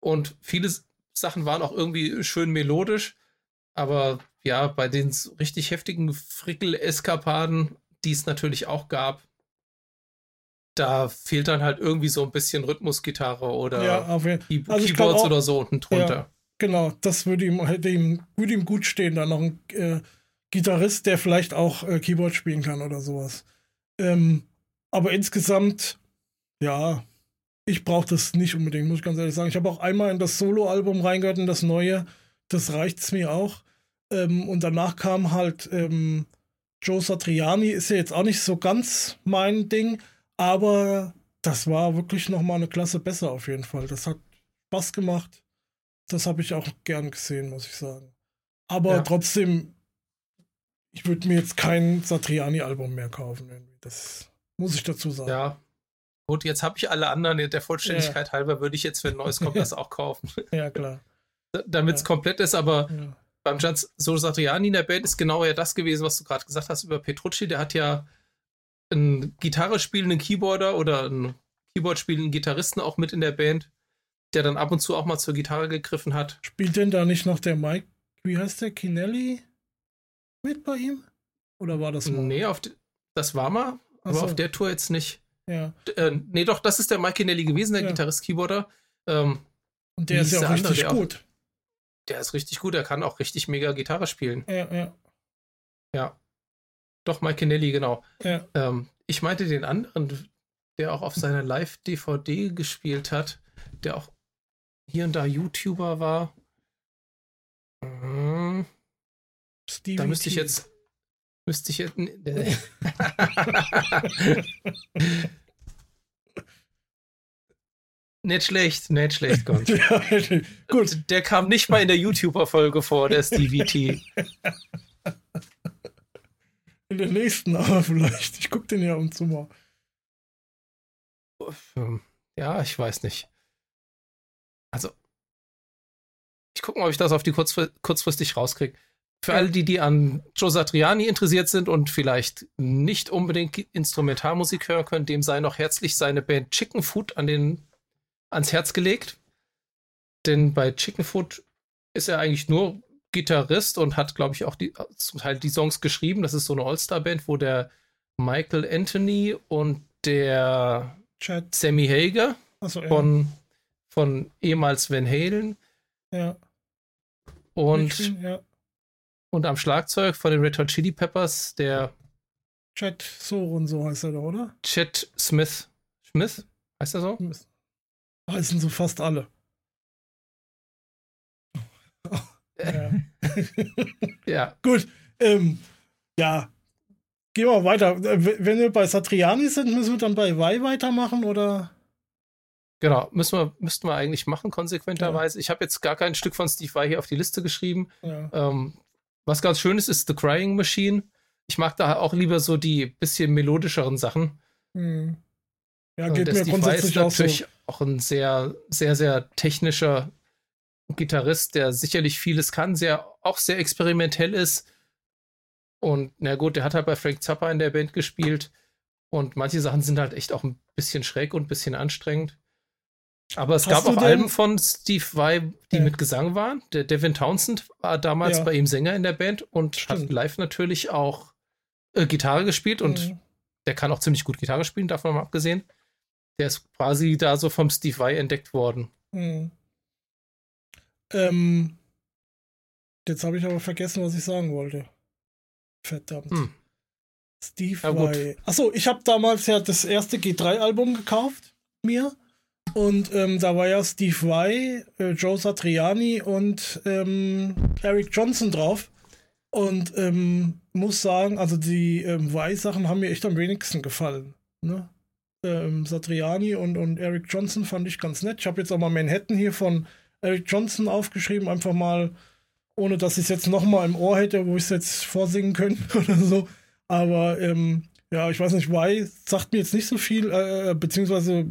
Und viele Sachen waren auch irgendwie schön melodisch. Aber ja, bei den richtig heftigen Frickel-Eskapaden, die es natürlich auch gab, da fehlt dann halt irgendwie so ein bisschen Rhythmusgitarre oder ja, also Keyboards auch, oder so unten drunter. Ja, genau, das würde ihm, hätte ihm, würde ihm gut stehen, da noch ein äh, Gitarrist, der vielleicht auch äh, Keyboard spielen kann oder sowas. Ähm, aber insgesamt, ja, ich brauche das nicht unbedingt, muss ich ganz ehrlich sagen. Ich habe auch einmal in das Solo-Album reingehört, in das neue. Das reicht's mir auch. Ähm, und danach kam halt ähm, Joe Satriani, ist ja jetzt auch nicht so ganz mein Ding, aber das war wirklich nochmal eine Klasse besser auf jeden Fall. Das hat Spaß gemacht. Das habe ich auch gern gesehen, muss ich sagen. Aber ja. trotzdem, ich würde mir jetzt kein Satriani-Album mehr kaufen. Das muss ich dazu sagen. Ja. Gut, jetzt habe ich alle anderen, der Vollständigkeit ja. halber, würde ich jetzt, wenn ein neues kommt, das auch kaufen. Ja, klar. Damit es ja. komplett ist, aber beim Jans So Satriani in der Band ist genau ja das gewesen, was du gerade gesagt hast über Petrucci. Der hat ja einen Gitarre spielenden Keyboarder oder einen Keyboard spielenden Gitarristen auch mit in der Band, der dann ab und zu auch mal zur Gitarre gegriffen hat. Spielt denn da nicht noch der Mike, wie heißt der, Kinelli mit bei ihm? Oder war das mal? Nee, auf die, das war mal, aber so. auf der Tour jetzt nicht. Ja. Äh, nee, doch, das ist der Mike Kinelli gewesen, der ja. Gitarrist-Keyboarder. Ähm, und der ist ja auch richtig andere, gut. Auch, der ist richtig gut, er kann auch richtig mega Gitarre spielen. Ja, ja. Ja. Doch, Mike Nelly, genau. Ja. Ähm, ich meinte den anderen, der auch auf seiner Live-DVD gespielt hat, der auch hier und da YouTuber war. Mhm. da müsste ich jetzt. Müsste ich jetzt. Äh, nicht schlecht, nicht schlecht, Gott. ja, gut. Der kam nicht mal in der YouTuber-Folge vor, der Stevie T. In der nächsten aber vielleicht. Ich gucke den ja um zu mal. Ja, ich weiß nicht. Also, ich gucke mal, ob ich das auf die kurzfr kurzfristig rauskriege. Für ja. alle, die, die an Joe Satriani interessiert sind und vielleicht nicht unbedingt Instrumentalmusik hören können, dem sei noch herzlich seine Band Chicken Food an den, ans Herz gelegt. Denn bei Chicken Food ist er eigentlich nur Gitarrist und hat, glaube ich, auch die, zum Teil die Songs geschrieben. Das ist so eine All-Star-Band, wo der Michael Anthony und der Chad. Sammy Hager so, ja. von, von ehemals Van Halen. Ja. Und, ja. und am Schlagzeug von den Red Hot Chili Peppers der Chad Soren, so heißt er da, oder? Chad Smith. Smith? Heißt er so? Heißen so fast alle. Ja. ja. Gut. Ähm, ja. Gehen wir weiter. Äh, wenn wir bei Satriani sind, müssen wir dann bei Y weitermachen oder? Genau, müssen wir, müssten wir eigentlich machen, konsequenterweise. Ja. Ich habe jetzt gar kein Stück von Steve Y hier auf die Liste geschrieben. Ja. Ähm, was ganz schön ist, ist The Crying Machine. Ich mag da auch lieber so die bisschen melodischeren Sachen. Hm. Ja, geht mir Steve grundsätzlich ist natürlich so. auch ein sehr, sehr, sehr technischer Gitarrist, der sicherlich vieles kann, sehr, auch sehr experimentell ist. Und na gut, der hat halt bei Frank Zappa in der Band gespielt. Und manche Sachen sind halt echt auch ein bisschen schräg und ein bisschen anstrengend. Aber es Hast gab auch Alben von Steve Vai, die ja. mit Gesang waren. Der Devin Townsend war damals ja. bei ihm Sänger in der Band und Stimmt. hat live natürlich auch äh, Gitarre gespielt und mhm. der kann auch ziemlich gut Gitarre spielen, davon mal abgesehen. Der ist quasi da so vom Steve Vai entdeckt worden. Mhm. Ähm, jetzt habe ich aber vergessen, was ich sagen wollte. Verdammt. Hm. Steve ja, Vai. Achso, ich habe damals ja das erste G3-Album gekauft, mir. Und ähm, da war ja Steve Vai, äh, Joe Satriani und ähm, Eric Johnson drauf. Und ähm, muss sagen, also die ähm, Vai-Sachen haben mir echt am wenigsten gefallen. Ne? ähm, Satriani und, und Eric Johnson fand ich ganz nett. Ich habe jetzt auch mal Manhattan hier von Eric Johnson aufgeschrieben, einfach mal, ohne dass ich es jetzt nochmal im Ohr hätte, wo ich es jetzt vorsingen könnte oder so. Aber ähm, ja, ich weiß nicht, Why sagt mir jetzt nicht so viel, äh, beziehungsweise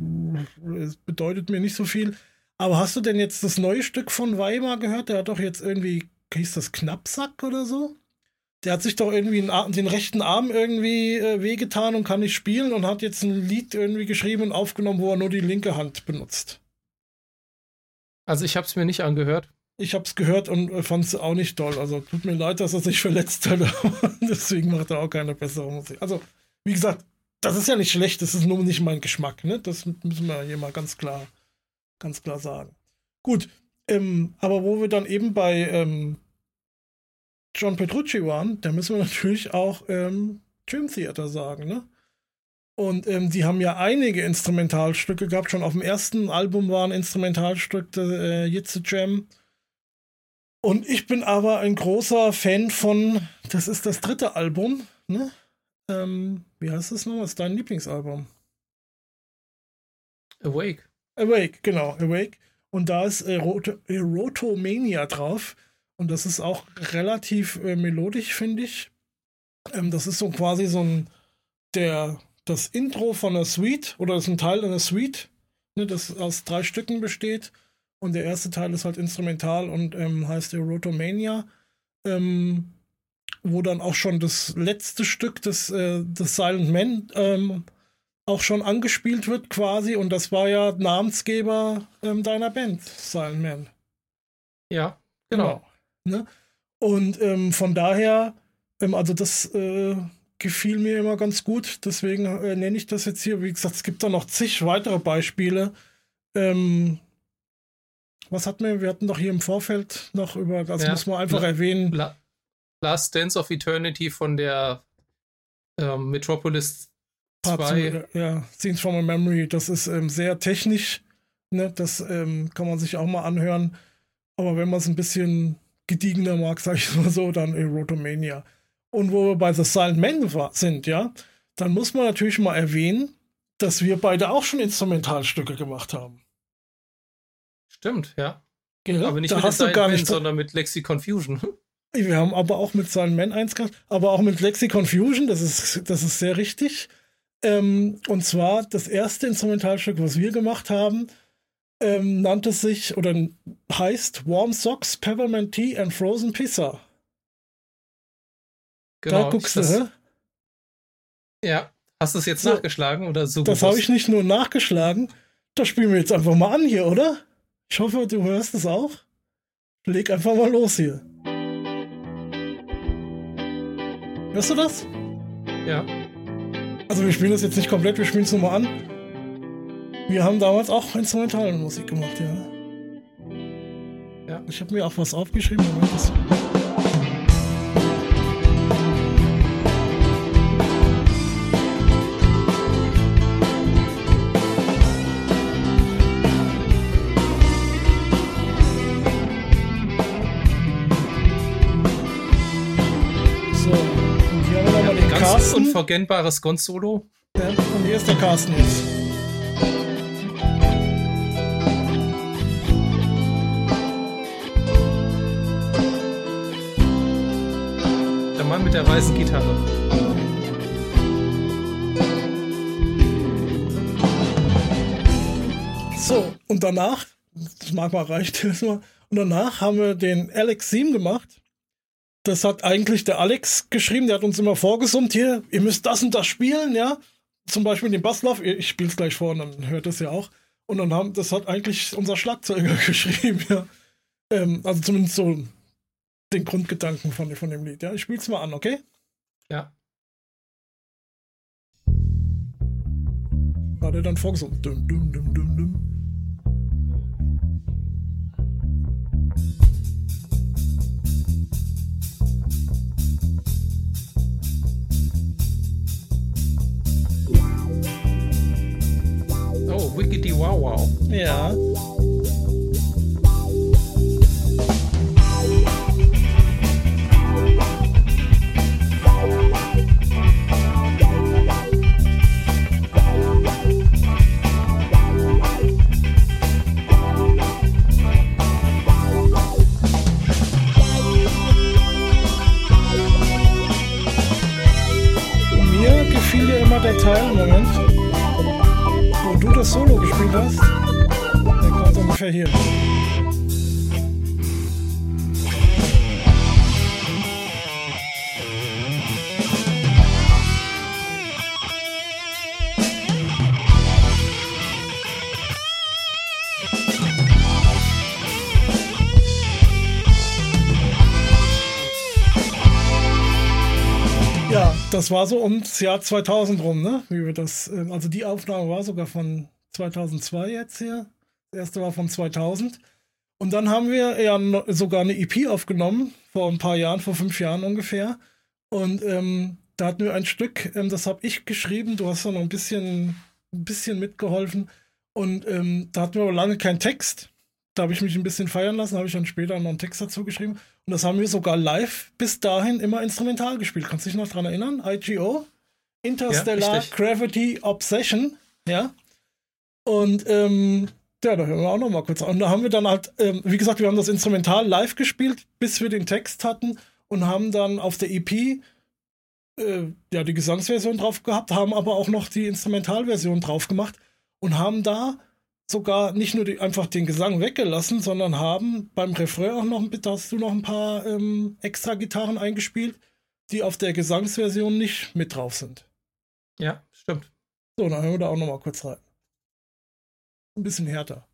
es bedeutet mir nicht so viel. Aber hast du denn jetzt das neue Stück von Weimar gehört? Der hat doch jetzt irgendwie, hieß das Knappsack oder so? Der hat sich doch irgendwie den, den rechten Arm irgendwie äh, wehgetan und kann nicht spielen und hat jetzt ein Lied irgendwie geschrieben und aufgenommen, wo er nur die linke Hand benutzt. Also ich habe es mir nicht angehört. Ich habe es gehört und äh, fand es auch nicht toll. Also tut mir leid, dass er sich verletzt hat, deswegen macht er auch keine bessere Musik. Also wie gesagt, das ist ja nicht schlecht, das ist nur nicht mein Geschmack. Ne? Das müssen wir hier mal ganz klar, ganz klar sagen. Gut, ähm, aber wo wir dann eben bei ähm, John Petrucci waren, da müssen wir natürlich auch ähm, Dream Theater sagen, ne? Und ähm, die haben ja einige Instrumentalstücke gehabt. Schon auf dem ersten Album waren Instrumentalstücke äh, Jitze Jam. Und ich bin aber ein großer Fan von, das ist das dritte Album, ne? Ähm, wie heißt das nochmal? Ist dein Lieblingsalbum? Awake. Awake, genau, Awake. Und da ist äh, Rotomania drauf. Und das ist auch relativ äh, melodisch, finde ich. Ähm, das ist so quasi so ein, der, das Intro von einer Suite oder das ist ein Teil einer Suite, ne, das aus drei Stücken besteht. Und der erste Teil ist halt instrumental und ähm, heißt Erotomania. Ähm, wo dann auch schon das letzte Stück des, äh, des Silent Man ähm, auch schon angespielt wird quasi. Und das war ja Namensgeber ähm, deiner Band, Silent Man. Ja, genau. genau ne? Und ähm, von daher, ähm, also das äh, gefiel mir immer ganz gut. Deswegen äh, nenne ich das jetzt hier. Wie gesagt, es gibt da noch zig weitere Beispiele. Ähm, was hatten wir? Wir hatten doch hier im Vorfeld noch über, das ja, muss man einfach La erwähnen. La Last Dance of Eternity von der ähm, Metropolis 2. Ja, Scenes from a Memory. Das ist ähm, sehr technisch. Ne? Das ähm, kann man sich auch mal anhören. Aber wenn man es ein bisschen gediegener mag, sag ich mal so, dann Erotomania. Und wo wir bei The Silent Man sind, ja, dann muss man natürlich mal erwähnen, dass wir beide auch schon Instrumentalstücke gemacht haben. Stimmt, ja. Genau, aber nicht da mit hast du gar nicht, sondern mit Lexi Confusion. Wir haben aber auch mit Silent Man eins gehabt, aber auch mit Lexi Confusion, das ist, das ist sehr richtig. Ähm, und zwar das erste Instrumentalstück, was wir gemacht haben, ähm, nannte sich oder heißt Warm Socks, Peppermint Tea and Frozen Pizza. Genau, da guckst du, hä? Ja, hast du es jetzt so, nachgeschlagen oder so? Das habe ich nicht nur nachgeschlagen. Das spielen wir jetzt einfach mal an hier, oder? Ich hoffe, du hörst es auch. Leg einfach mal los hier. Hörst du das? Ja. Also wir spielen das jetzt nicht komplett, wir spielen es nur mal an. Wir haben damals auch instrumentale Musik gemacht, ja. Ja. Ich habe mir auch was aufgeschrieben, Moment, das unverkennbares Gon-Solo. Ja, und hier ist der Carsten jetzt. Der Mann mit der weißen Gitarre. So, und danach, das mag mal reicht erstmal, und danach haben wir den Alex 7 gemacht das hat eigentlich der Alex geschrieben, der hat uns immer vorgesummt, hier, ihr müsst das und das spielen, ja. Zum Beispiel den Basslauf, ich spiel's gleich vor und dann hört es ja auch. Und dann haben, das hat eigentlich unser Schlagzeuger geschrieben, ja. Ähm, also zumindest so den Grundgedanken von, von dem Lied, ja. Ich spiel's mal an, okay? Ja. War der dann vorgesummt. Dum, dum, dum, dum, dum. Wickedy Wow Wow. Ja. Ungefähr hier. das war so ums Jahr 2000 rum, ne? Wie wir das, ähm, also die Aufnahme war sogar von 2002 jetzt hier. Das erste war von 2000. Und dann haben wir ja sogar eine EP aufgenommen, vor ein paar Jahren, vor fünf Jahren ungefähr. Und ähm, da hatten wir ein Stück, ähm, das habe ich geschrieben, du hast da noch ein bisschen, ein bisschen mitgeholfen. Und ähm, da hatten wir aber lange keinen Text. Da habe ich mich ein bisschen feiern lassen, habe ich dann später noch einen Text dazu geschrieben. Und das haben wir sogar live bis dahin immer instrumental gespielt. Kannst du dich noch dran erinnern? IGO? Interstellar ja, Gravity Obsession. Ja. Und ähm, ja, da hören wir auch noch mal kurz. Und da haben wir dann halt, ähm, wie gesagt, wir haben das Instrumental live gespielt, bis wir den Text hatten und haben dann auf der EP äh, ja die Gesangsversion drauf gehabt, haben aber auch noch die Instrumentalversion drauf gemacht und haben da sogar nicht nur die, einfach den Gesang weggelassen, sondern haben beim Refrain auch noch, hast du noch ein paar ähm, extra Gitarren eingespielt, die auf der Gesangsversion nicht mit drauf sind. Ja, stimmt. So, dann hören wir da auch noch mal kurz rein. Ein bisschen härter.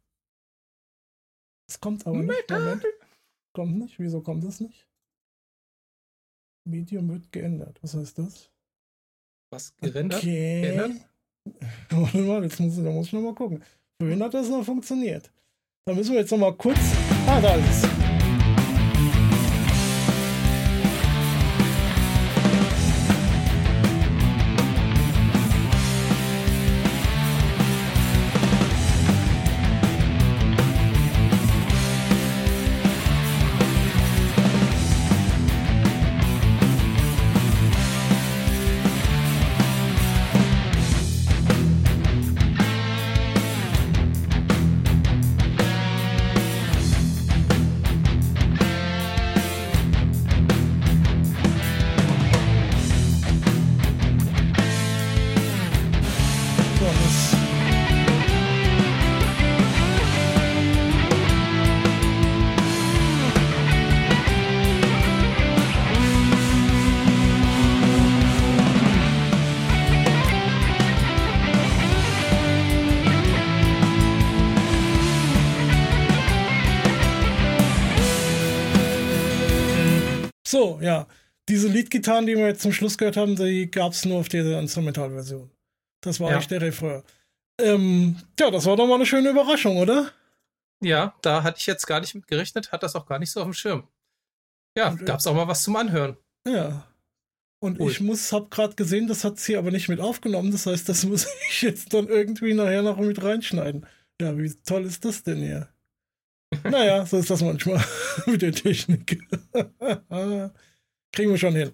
Es kommt aber nicht. Moment. Kommt nicht. Wieso kommt das nicht? Medium wird geändert. Was heißt das? Was gerendert? Okay. Geändert? Warte mal, jetzt muss, da muss ich noch mal gucken. Vorhin hat das noch funktioniert. Da müssen wir jetzt noch mal kurz. Ah, da ist es. Ja. Diese Leadgitarren, die wir jetzt zum Schluss gehört haben, die gab es nur auf dieser Instrumentalversion. Das war ja. eigentlich der Refrain. Ähm, ja, das war doch mal eine schöne Überraschung, oder? Ja, da hatte ich jetzt gar nicht mit gerechnet, hat das auch gar nicht so auf dem Schirm. Ja, äh, gab es auch mal was zum Anhören. Ja. Und Ui. ich muss, hab gerade gesehen, das hat sie aber nicht mit aufgenommen. Das heißt, das muss ich jetzt dann irgendwie nachher noch mit reinschneiden. Ja, wie toll ist das denn hier? naja, so ist das manchmal mit der Technik. Kriegen wir schon hin.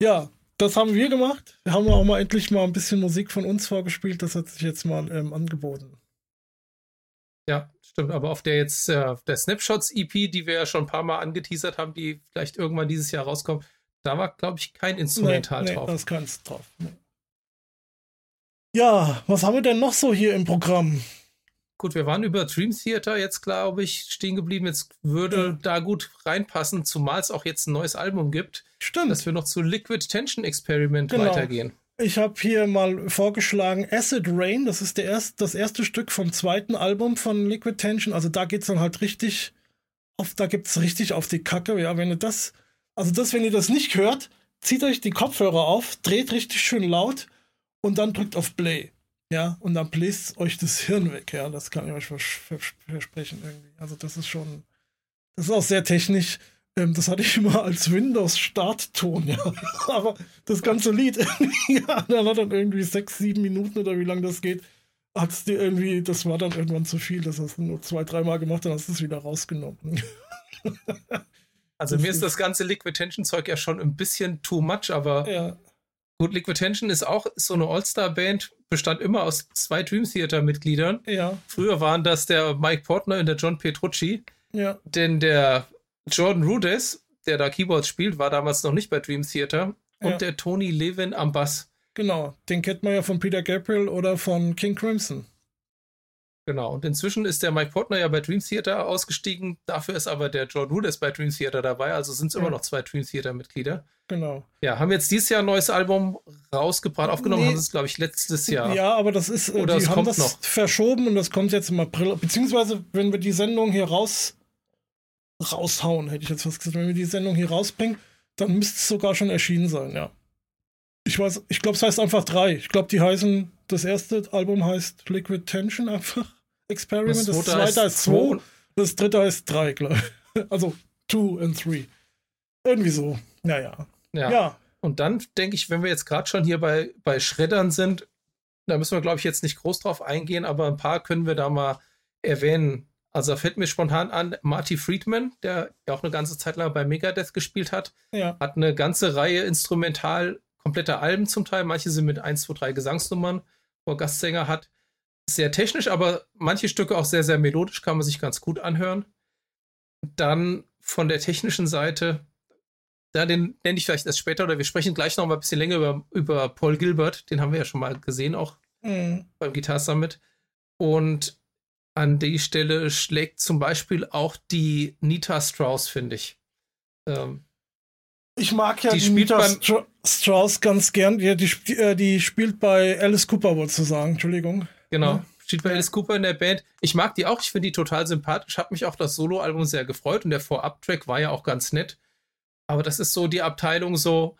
Ja, das haben wir gemacht. Wir haben auch mal endlich mal ein bisschen Musik von uns vorgespielt. Das hat sich jetzt mal ähm, angeboten. Ja, stimmt. Aber auf der jetzt äh, der Snapshots-EP, die wir ja schon ein paar Mal angeteasert haben, die vielleicht irgendwann dieses Jahr rauskommt, da war, glaube ich, kein Instrumental nee, nee, drauf. Da ist keins drauf. Nee. Ja, was haben wir denn noch so hier im Programm? Gut, wir waren über Dream Theater jetzt, glaube ich, stehen geblieben. Jetzt würde ja. da gut reinpassen, zumal es auch jetzt ein neues Album gibt. Stimmt. Dass wir noch zu Liquid Tension Experiment genau. weitergehen. Ich habe hier mal vorgeschlagen Acid Rain. Das ist der erst, das erste Stück vom zweiten Album von Liquid Tension. Also da geht es dann halt richtig auf, da gibt's richtig auf die Kacke. Ja, wenn ihr das, also das, wenn ihr das nicht hört, zieht euch die Kopfhörer auf, dreht richtig schön laut und dann drückt auf Play. Ja, und dann bläst euch das Hirn weg, ja, das kann ich euch versprechen irgendwie. Also das ist schon, das ist auch sehr technisch. Ähm, das hatte ich immer als Windows-Startton, ja. Aber das ganze Lied irgendwie, ja, dann hat dann irgendwie sechs, sieben Minuten oder wie lange das geht, hat es dir irgendwie, das war dann irgendwann zu viel. Das hast du nur zwei, dreimal gemacht, dann hast du es wieder rausgenommen. Also mir ist das ganze Liquid Tension Zeug ja schon ein bisschen too much, aber ja. Gut, Liquid Tension ist auch so eine All-Star-Band, bestand immer aus zwei Dream Theater-Mitgliedern. Ja. Früher waren das der Mike Portner und der John Petrucci. Ja. Denn der Jordan Rudess, der da Keyboards spielt, war damals noch nicht bei Dream Theater. Und ja. der Tony Levin am Bass. Genau, den kennt man ja von Peter Gabriel oder von King Crimson. Genau, und inzwischen ist der Mike Portner ja bei Dream Theater ausgestiegen. Dafür ist aber der John Rudess bei Dream Theater dabei. Also sind es ja. immer noch zwei Dream Theater-Mitglieder. Genau. Ja, haben jetzt dieses Jahr ein neues Album rausgebracht. Aufgenommen nee. haben sie es, glaube ich, letztes Jahr. Ja, aber das ist, äh, Oder die es haben das noch. verschoben und das kommt jetzt im April. Beziehungsweise, wenn wir die Sendung hier raus raushauen, hätte ich jetzt was gesagt. Wenn wir die Sendung hier rausbringen, dann müsste es sogar schon erschienen sein, ja. Ich weiß, ich glaube, es heißt einfach drei. Ich glaube, die heißen, das erste Album heißt Liquid Tension einfach. Experiment. Das, das zweite heißt 2. Das dritte heißt 3, glaube ich. Also 2 and 3. Irgendwie so. Naja. Ja. ja. Und dann denke ich, wenn wir jetzt gerade schon hier bei, bei Schreddern sind, da müssen wir, glaube ich, jetzt nicht groß drauf eingehen, aber ein paar können wir da mal erwähnen. Also fällt mir spontan an, Marty Friedman, der ja auch eine ganze Zeit lang bei Megadeth gespielt hat, ja. hat eine ganze Reihe instrumental kompletter Alben zum Teil. Manche sind mit 1, 2, 3 Gesangsnummern, wo er Gastsänger hat sehr technisch, aber manche Stücke auch sehr, sehr melodisch, kann man sich ganz gut anhören. Dann von der technischen Seite, da den nenne ich vielleicht erst später oder wir sprechen gleich noch mal ein bisschen länger über, über Paul Gilbert, den haben wir ja schon mal gesehen, auch mhm. beim Guitar Summit. Und an die Stelle schlägt zum Beispiel auch die Nita Strauss, finde ich. Ähm, ich mag ja die, die Nita Strauss ganz gern. Die, die, äh, die spielt bei Alice Cooper, wollte zu sagen. Entschuldigung. Genau. Ja. Steht bei Alice Cooper in der Band. Ich mag die auch, ich finde die total sympathisch. Hat mich auch das Soloalbum sehr gefreut und der Vorab-Track war ja auch ganz nett. Aber das ist so die Abteilung so,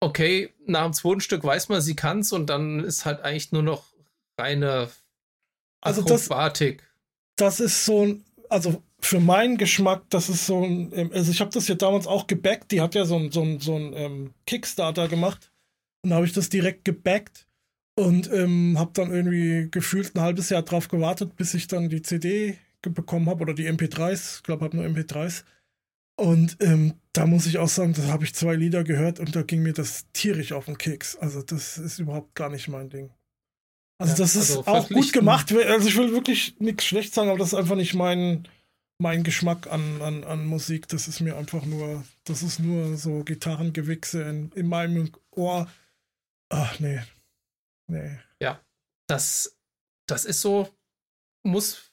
okay, nach dem zweiten Stück weiß man, sie kann's und dann ist halt eigentlich nur noch reine also Akrobatik. Das, das ist so ein, also für meinen Geschmack, das ist so ein, also ich habe das ja damals auch gebackt, die hat ja so ein, so ein, so ein ähm, Kickstarter gemacht und da habe ich das direkt gebackt und ähm, habe dann irgendwie gefühlt ein halbes Jahr drauf gewartet, bis ich dann die CD bekommen habe oder die MP3s. Ich glaube, habe nur MP3s. Und ähm, da muss ich auch sagen, da habe ich zwei Lieder gehört und da ging mir das tierisch auf den Keks. Also das ist überhaupt gar nicht mein Ding. Also ja, das ist also auch gut gemacht. Also ich will wirklich nichts schlecht sagen, aber das ist einfach nicht mein, mein Geschmack an, an, an Musik. Das ist mir einfach nur, das ist nur so Gitarrengewichse in, in meinem Ohr. Ach nee, Nee. Ja, das, das ist so, muss,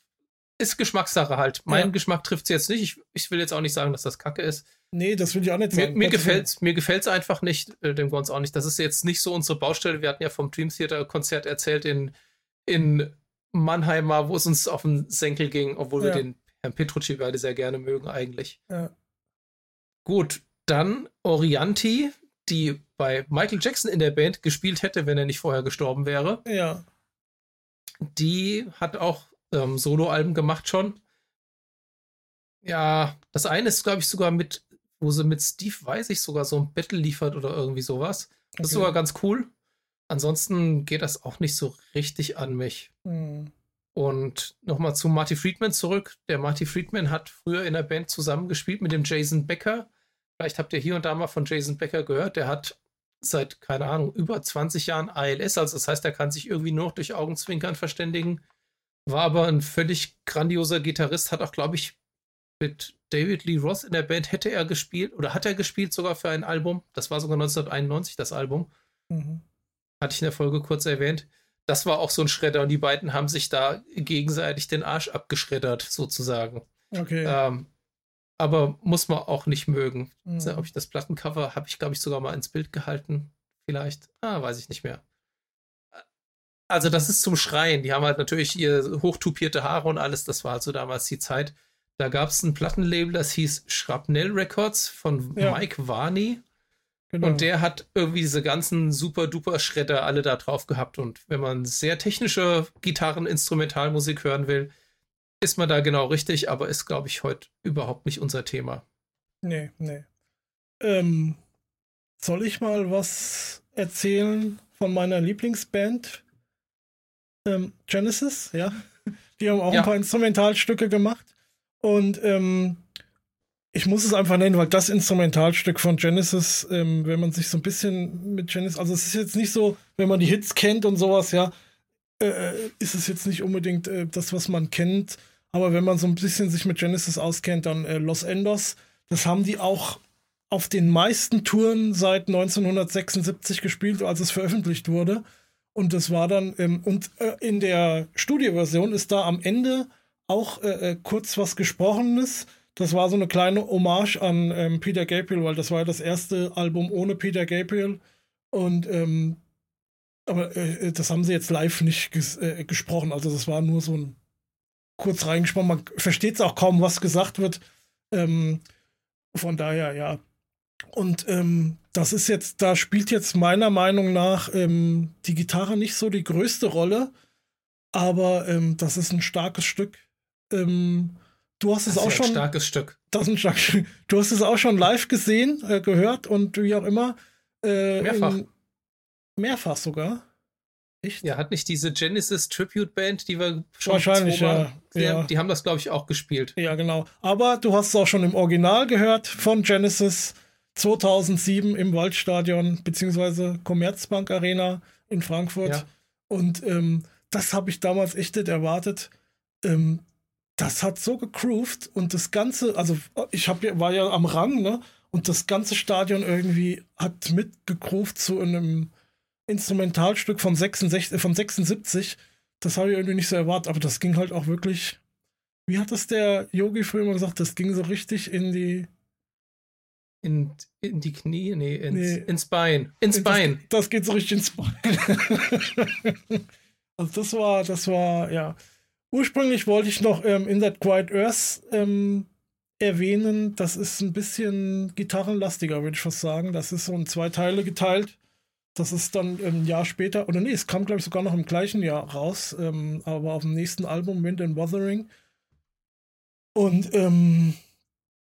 ist Geschmackssache halt. Mein ja. Geschmack trifft es jetzt nicht. Ich, ich will jetzt auch nicht sagen, dass das Kacke ist. Nee, das will ich auch nicht sagen. Mir, mir gefällt mir gefällt's einfach nicht, äh, dem Gons auch nicht. Das ist jetzt nicht so unsere Baustelle. Wir hatten ja vom Dream Theater Konzert erzählt in, in Mannheim, wo es uns auf den Senkel ging, obwohl ja. wir den Herrn Petrucci beide sehr gerne mögen eigentlich. Ja. Gut, dann Orianti, die bei Michael Jackson in der Band gespielt hätte, wenn er nicht vorher gestorben wäre. Ja. Die hat auch ähm, Soloalben gemacht schon. Ja, das eine ist, glaube ich, sogar mit, wo sie mit Steve, weiß ich, sogar so ein Battle liefert oder irgendwie sowas. Das okay. ist sogar ganz cool. Ansonsten geht das auch nicht so richtig an mich. Hm. Und nochmal zu Marty Friedman zurück. Der Marty Friedman hat früher in der Band zusammengespielt mit dem Jason Becker. Vielleicht habt ihr hier und da mal von Jason Becker gehört. Der hat seit, keine Ahnung, über 20 Jahren ALS. Also das heißt, er kann sich irgendwie nur durch Augenzwinkern verständigen. War aber ein völlig grandioser Gitarrist. Hat auch, glaube ich, mit David Lee Roth in der Band hätte er gespielt oder hat er gespielt sogar für ein Album. Das war sogar 1991 das Album. Mhm. Hatte ich in der Folge kurz erwähnt. Das war auch so ein Schredder und die beiden haben sich da gegenseitig den Arsch abgeschreddert, sozusagen. Okay. Ähm, aber muss man auch nicht mögen. Mhm. Ob ich das Plattencover habe ich, glaube ich, sogar mal ins Bild gehalten. Vielleicht. Ah, weiß ich nicht mehr. Also, das ist zum Schreien. Die haben halt natürlich ihr hochtupierte Haare und alles. Das war also damals die Zeit. Da gab es ein Plattenlabel, das hieß Shrapnel Records von ja. Mike Varney. Genau. Und der hat irgendwie diese ganzen super duper Schredder alle da drauf gehabt. Und wenn man sehr technische Gitarren-Instrumentalmusik hören will, ist man da genau richtig, aber ist, glaube ich, heute überhaupt nicht unser Thema. Nee, nee. Ähm, soll ich mal was erzählen von meiner Lieblingsband? Ähm, Genesis, ja. Die haben auch ja. ein paar Instrumentalstücke gemacht. Und ähm, ich muss es einfach nennen, weil das Instrumentalstück von Genesis, ähm, wenn man sich so ein bisschen mit Genesis, also es ist jetzt nicht so, wenn man die Hits kennt und sowas, ja, äh, ist es jetzt nicht unbedingt äh, das, was man kennt. Aber wenn man so ein bisschen sich mit Genesis auskennt, dann äh, Los Endos, das haben die auch auf den meisten Touren seit 1976 gespielt, als es veröffentlicht wurde. Und das war dann, ähm, und äh, in der Studioversion ist da am Ende auch äh, äh, kurz was Gesprochenes. Das war so eine kleine Hommage an ähm, Peter Gabriel, weil das war ja das erste Album ohne Peter Gabriel. Und ähm, aber äh, das haben sie jetzt live nicht ges äh, gesprochen. Also das war nur so ein kurz reingesprochen. Man versteht es auch kaum, was gesagt wird. Ähm, von daher, ja. Und ähm, das ist jetzt, da spielt jetzt meiner Meinung nach ähm, die Gitarre nicht so die größte Rolle, aber ähm, das ist ein starkes Stück. Ähm, du hast es auch schon. Starkes Stück. Das ist ein starkes Stück. Du hast es auch schon live gesehen, äh, gehört und wie auch immer. Äh, mehrfach. In, mehrfach sogar. Echt? Ja, hat nicht diese Genesis Tribute Band, die wir schon Wahrscheinlich, ja. ja. Die haben das, glaube ich, auch gespielt. Ja, genau. Aber du hast es auch schon im Original gehört von Genesis 2007 im Waldstadion beziehungsweise Commerzbank Arena in Frankfurt. Ja. Und ähm, das habe ich damals echt nicht erwartet. Ähm, das hat so gegroovt und das Ganze, also ich hab, war ja am Rang, ne? Und das ganze Stadion irgendwie hat mitgegroovt zu einem Instrumentalstück von 66, von 76. Das habe ich irgendwie nicht so erwartet, aber das ging halt auch wirklich. Wie hat das der Yogi früher immer gesagt? Das ging so richtig in die. In, in die Knie? Nee, ins, nee. ins Bein. Ins Bein. Das, das geht so richtig ins Bein. also das war, das war, ja. Ursprünglich wollte ich noch ähm, In That Quiet Earth ähm, erwähnen. Das ist ein bisschen gitarrenlastiger, würde ich fast sagen. Das ist so in zwei Teile geteilt. Das ist dann ein Jahr später, oder nee, es kam, glaube ich, sogar noch im gleichen Jahr raus, ähm, aber auf dem nächsten Album, Wind and Wuthering. Und ähm,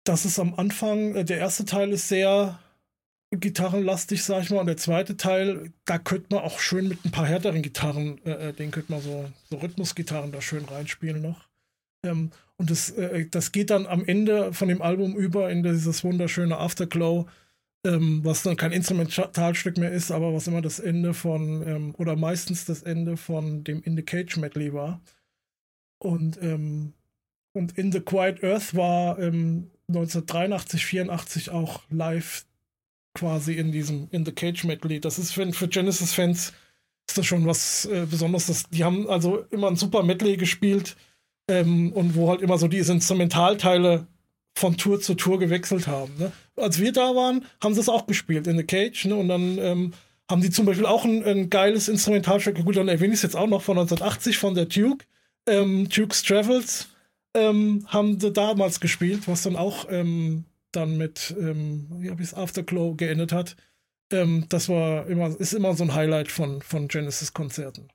das ist am Anfang, äh, der erste Teil ist sehr gitarrenlastig, sag ich mal, und der zweite Teil, da könnte man auch schön mit ein paar härteren Gitarren, äh, äh den könnte man so, so Rhythmusgitarren da schön reinspielen noch. Ähm, und das, äh, das geht dann am Ende von dem Album über in dieses wunderschöne Afterglow ähm, was dann kein Instrumentalstück mehr ist, aber was immer das Ende von, ähm, oder meistens das Ende von dem In the Cage Medley war. Und, ähm, und In the Quiet Earth war 1983, ähm, 84 auch live quasi in diesem In the Cage Medley. Das ist für, für Genesis-Fans ist das schon was äh, Besonderes. die haben also immer ein super Medley gespielt ähm, und wo halt immer so diese Instrumentalteile von Tour zu Tour gewechselt haben. Ne? Als wir da waren, haben sie es auch gespielt in The Cage. Ne? Und dann ähm, haben die zum Beispiel auch ein, ein geiles Instrumentalstück. Gut, dann erwähne ich es jetzt auch noch von 1980 von der Duke. Ähm, Duke's Travels ähm, haben sie damals gespielt, was dann auch ähm, dann mit, wie habe ich es, Afterglow geendet hat. Ähm, das war immer, ist immer so ein Highlight von, von Genesis-Konzerten.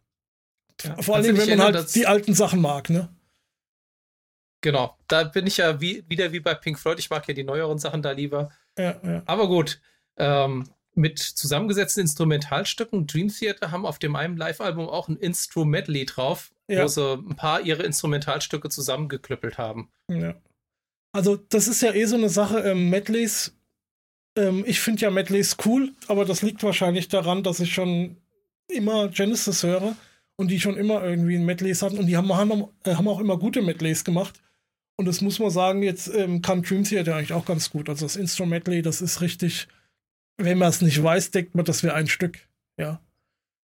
Ja, Vor allem, wenn man halt die alten Sachen mag, ne? Genau, da bin ich ja wie, wieder wie bei Pink Floyd. Ich mag ja die neueren Sachen da lieber. Ja, ja. Aber gut, ähm, mit zusammengesetzten Instrumentalstücken. Dream Theater haben auf dem einen Live-Album auch ein Instrumentally drauf, ja. wo sie ein paar ihre Instrumentalstücke zusammengeklüppelt haben. Ja. Also, das ist ja eh so eine Sache. Ähm, Medleys, ähm, ich finde ja Medleys cool, aber das liegt wahrscheinlich daran, dass ich schon immer Genesis höre und die schon immer irgendwie ein Medleys hatten und die haben, haben, äh, haben auch immer gute Medleys gemacht. Und das muss man sagen, jetzt ähm, kann Dream Theater eigentlich auch ganz gut. Also das Instrumentally, das ist richtig, wenn man es nicht weiß, denkt man, das wäre ein Stück. Ja.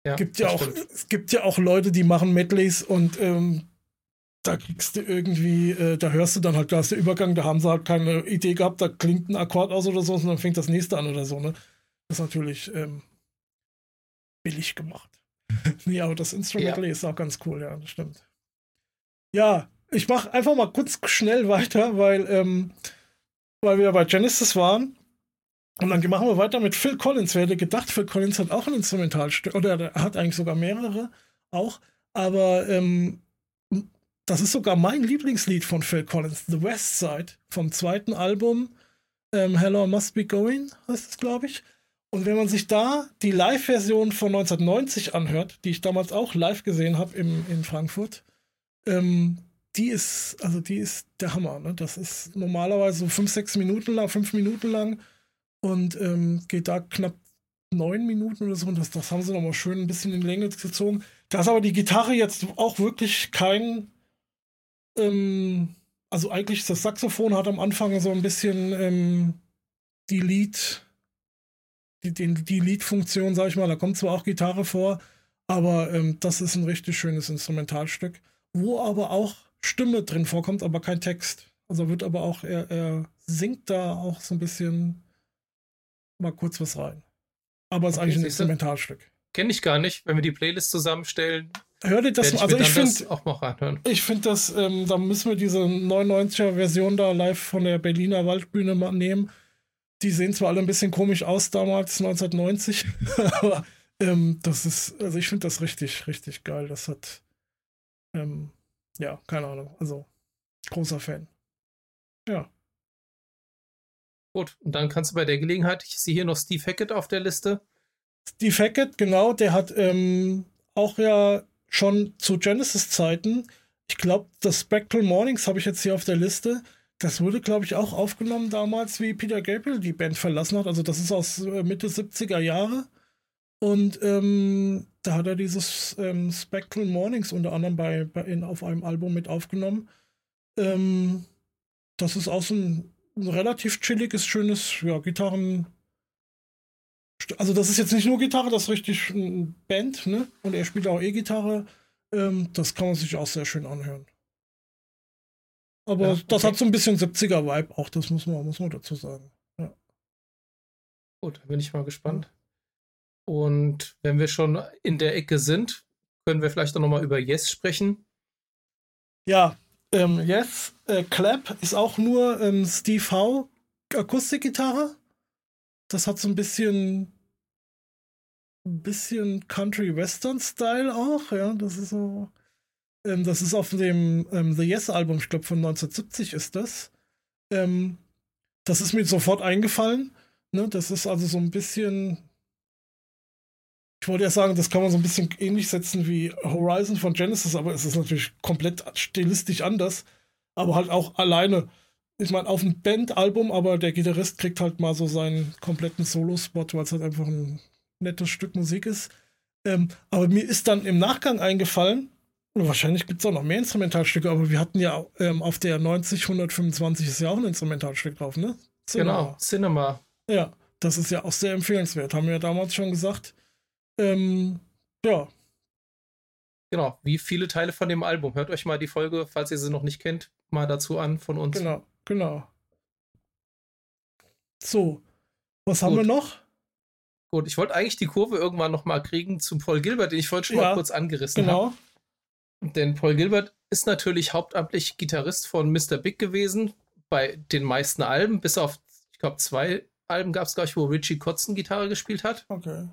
ja gibt ja auch, es gibt ja auch Leute, die machen Medleys und ähm, da kriegst du irgendwie, äh, da hörst du dann halt, da ist der Übergang, da haben sie halt keine Idee gehabt, da klingt ein Akkord aus oder so, und dann fängt das nächste an oder so, ne? Das ist natürlich ähm, billig gemacht. nee, aber das Instrumental ja. ist auch ganz cool, ja, das stimmt. Ja, ich mache einfach mal kurz schnell weiter, weil, ähm, weil wir bei Genesis waren. Und dann machen wir weiter mit Phil Collins. Wer hätte gedacht, Phil Collins hat auch ein Instrumentalstück, oder er hat eigentlich sogar mehrere auch. Aber ähm, das ist sogar mein Lieblingslied von Phil Collins, The West Side, vom zweiten Album. Ähm, Hello Must Be Going heißt es, glaube ich. Und wenn man sich da die Live-Version von 1990 anhört, die ich damals auch live gesehen habe in Frankfurt, ähm, die ist, also die ist der Hammer. Ne? Das ist normalerweise so fünf, sechs Minuten lang, fünf Minuten lang und ähm, geht da knapp neun Minuten oder so. Und das, das haben sie nochmal schön ein bisschen in Länge gezogen. Da ist aber die Gitarre jetzt auch wirklich kein, ähm, also eigentlich das Saxophon hat am Anfang so ein bisschen ähm, die Lead, die, die, Lead-Funktion, sag ich mal, da kommt zwar auch Gitarre vor, Aber ähm, das ist ein richtig schönes Instrumentalstück, wo aber auch Stimme drin vorkommt, aber kein Text. Also wird aber auch, er, er singt da auch so ein bisschen mal kurz was rein. Aber es ist okay, eigentlich ein Instrumentalstück. Kenne ich gar nicht. Wenn wir die Playlist zusammenstellen, Hör dir das mal. Also ich finde auch mal reinhören. Ich finde das, ähm, da müssen wir diese 99er Version da live von der Berliner Waldbühne mal nehmen. Die sehen zwar alle ein bisschen komisch aus damals, 1990, aber ähm, das ist, also ich finde das richtig, richtig geil. Das hat, ähm, ja, keine Ahnung. Also, großer Fan. Ja. Gut, und dann kannst du bei der Gelegenheit, ich sehe hier noch Steve Hackett auf der Liste. Steve Hackett, genau, der hat ähm, auch ja schon zu Genesis-Zeiten, ich glaube, das Spectral Mornings habe ich jetzt hier auf der Liste. Das wurde, glaube ich, auch aufgenommen damals, wie Peter Gabriel die Band verlassen hat. Also das ist aus äh, Mitte 70er Jahre. Und ähm, da hat er dieses ähm, Spectral Mornings unter anderem bei, bei in, auf einem Album mit aufgenommen. Ähm, das ist auch so ein, ein, relativ chilliges, schönes ja, Gitarren. Also, das ist jetzt nicht nur Gitarre, das ist richtig ein Band, ne? Und er spielt auch E-Gitarre. Ähm, das kann man sich auch sehr schön anhören. Aber ja, okay. das hat so ein bisschen 70er-Vibe auch, das muss man, muss man dazu sagen. Ja. Gut, bin ich mal gespannt. Und wenn wir schon in der Ecke sind, können wir vielleicht auch nochmal über Yes sprechen. Ja, ähm, Yes, äh, Clap ist auch nur ähm, Steve Howe Akustikgitarre. Das hat so ein bisschen bisschen Country Western Style auch, ja, das ist so ähm, das ist auf dem ähm, The Yes Album, ich glaube von 1970 ist das. Ähm, das ist mir sofort eingefallen, ne, das ist also so ein bisschen ich wollte ja sagen, das kann man so ein bisschen ähnlich setzen wie Horizon von Genesis, aber es ist natürlich komplett stilistisch anders. Aber halt auch alleine. Ich meine, auf einem Bandalbum, aber der Gitarrist kriegt halt mal so seinen kompletten Solo-Spot, weil es halt einfach ein nettes Stück Musik ist. Ähm, aber mir ist dann im Nachgang eingefallen, wahrscheinlich gibt es auch noch mehr Instrumentalstücke, aber wir hatten ja ähm, auf der 90 125 ist ja auch ein Instrumentalstück drauf, ne? Cinema. Genau, Cinema. Ja, das ist ja auch sehr empfehlenswert, haben wir ja damals schon gesagt. Ähm, ja. Genau, wie viele Teile von dem Album. Hört euch mal die Folge, falls ihr sie noch nicht kennt, mal dazu an von uns. Genau, genau. So, was Gut. haben wir noch? Gut, ich wollte eigentlich die Kurve irgendwann noch mal kriegen zum Paul Gilbert, den ich vorhin schon ja, mal kurz angerissen genau. habe. Denn Paul Gilbert ist natürlich hauptamtlich Gitarrist von Mr. Big gewesen, bei den meisten Alben, bis auf, ich glaube, zwei Alben gab es, glaube ich, wo Richie Kotzen Gitarre gespielt hat. Okay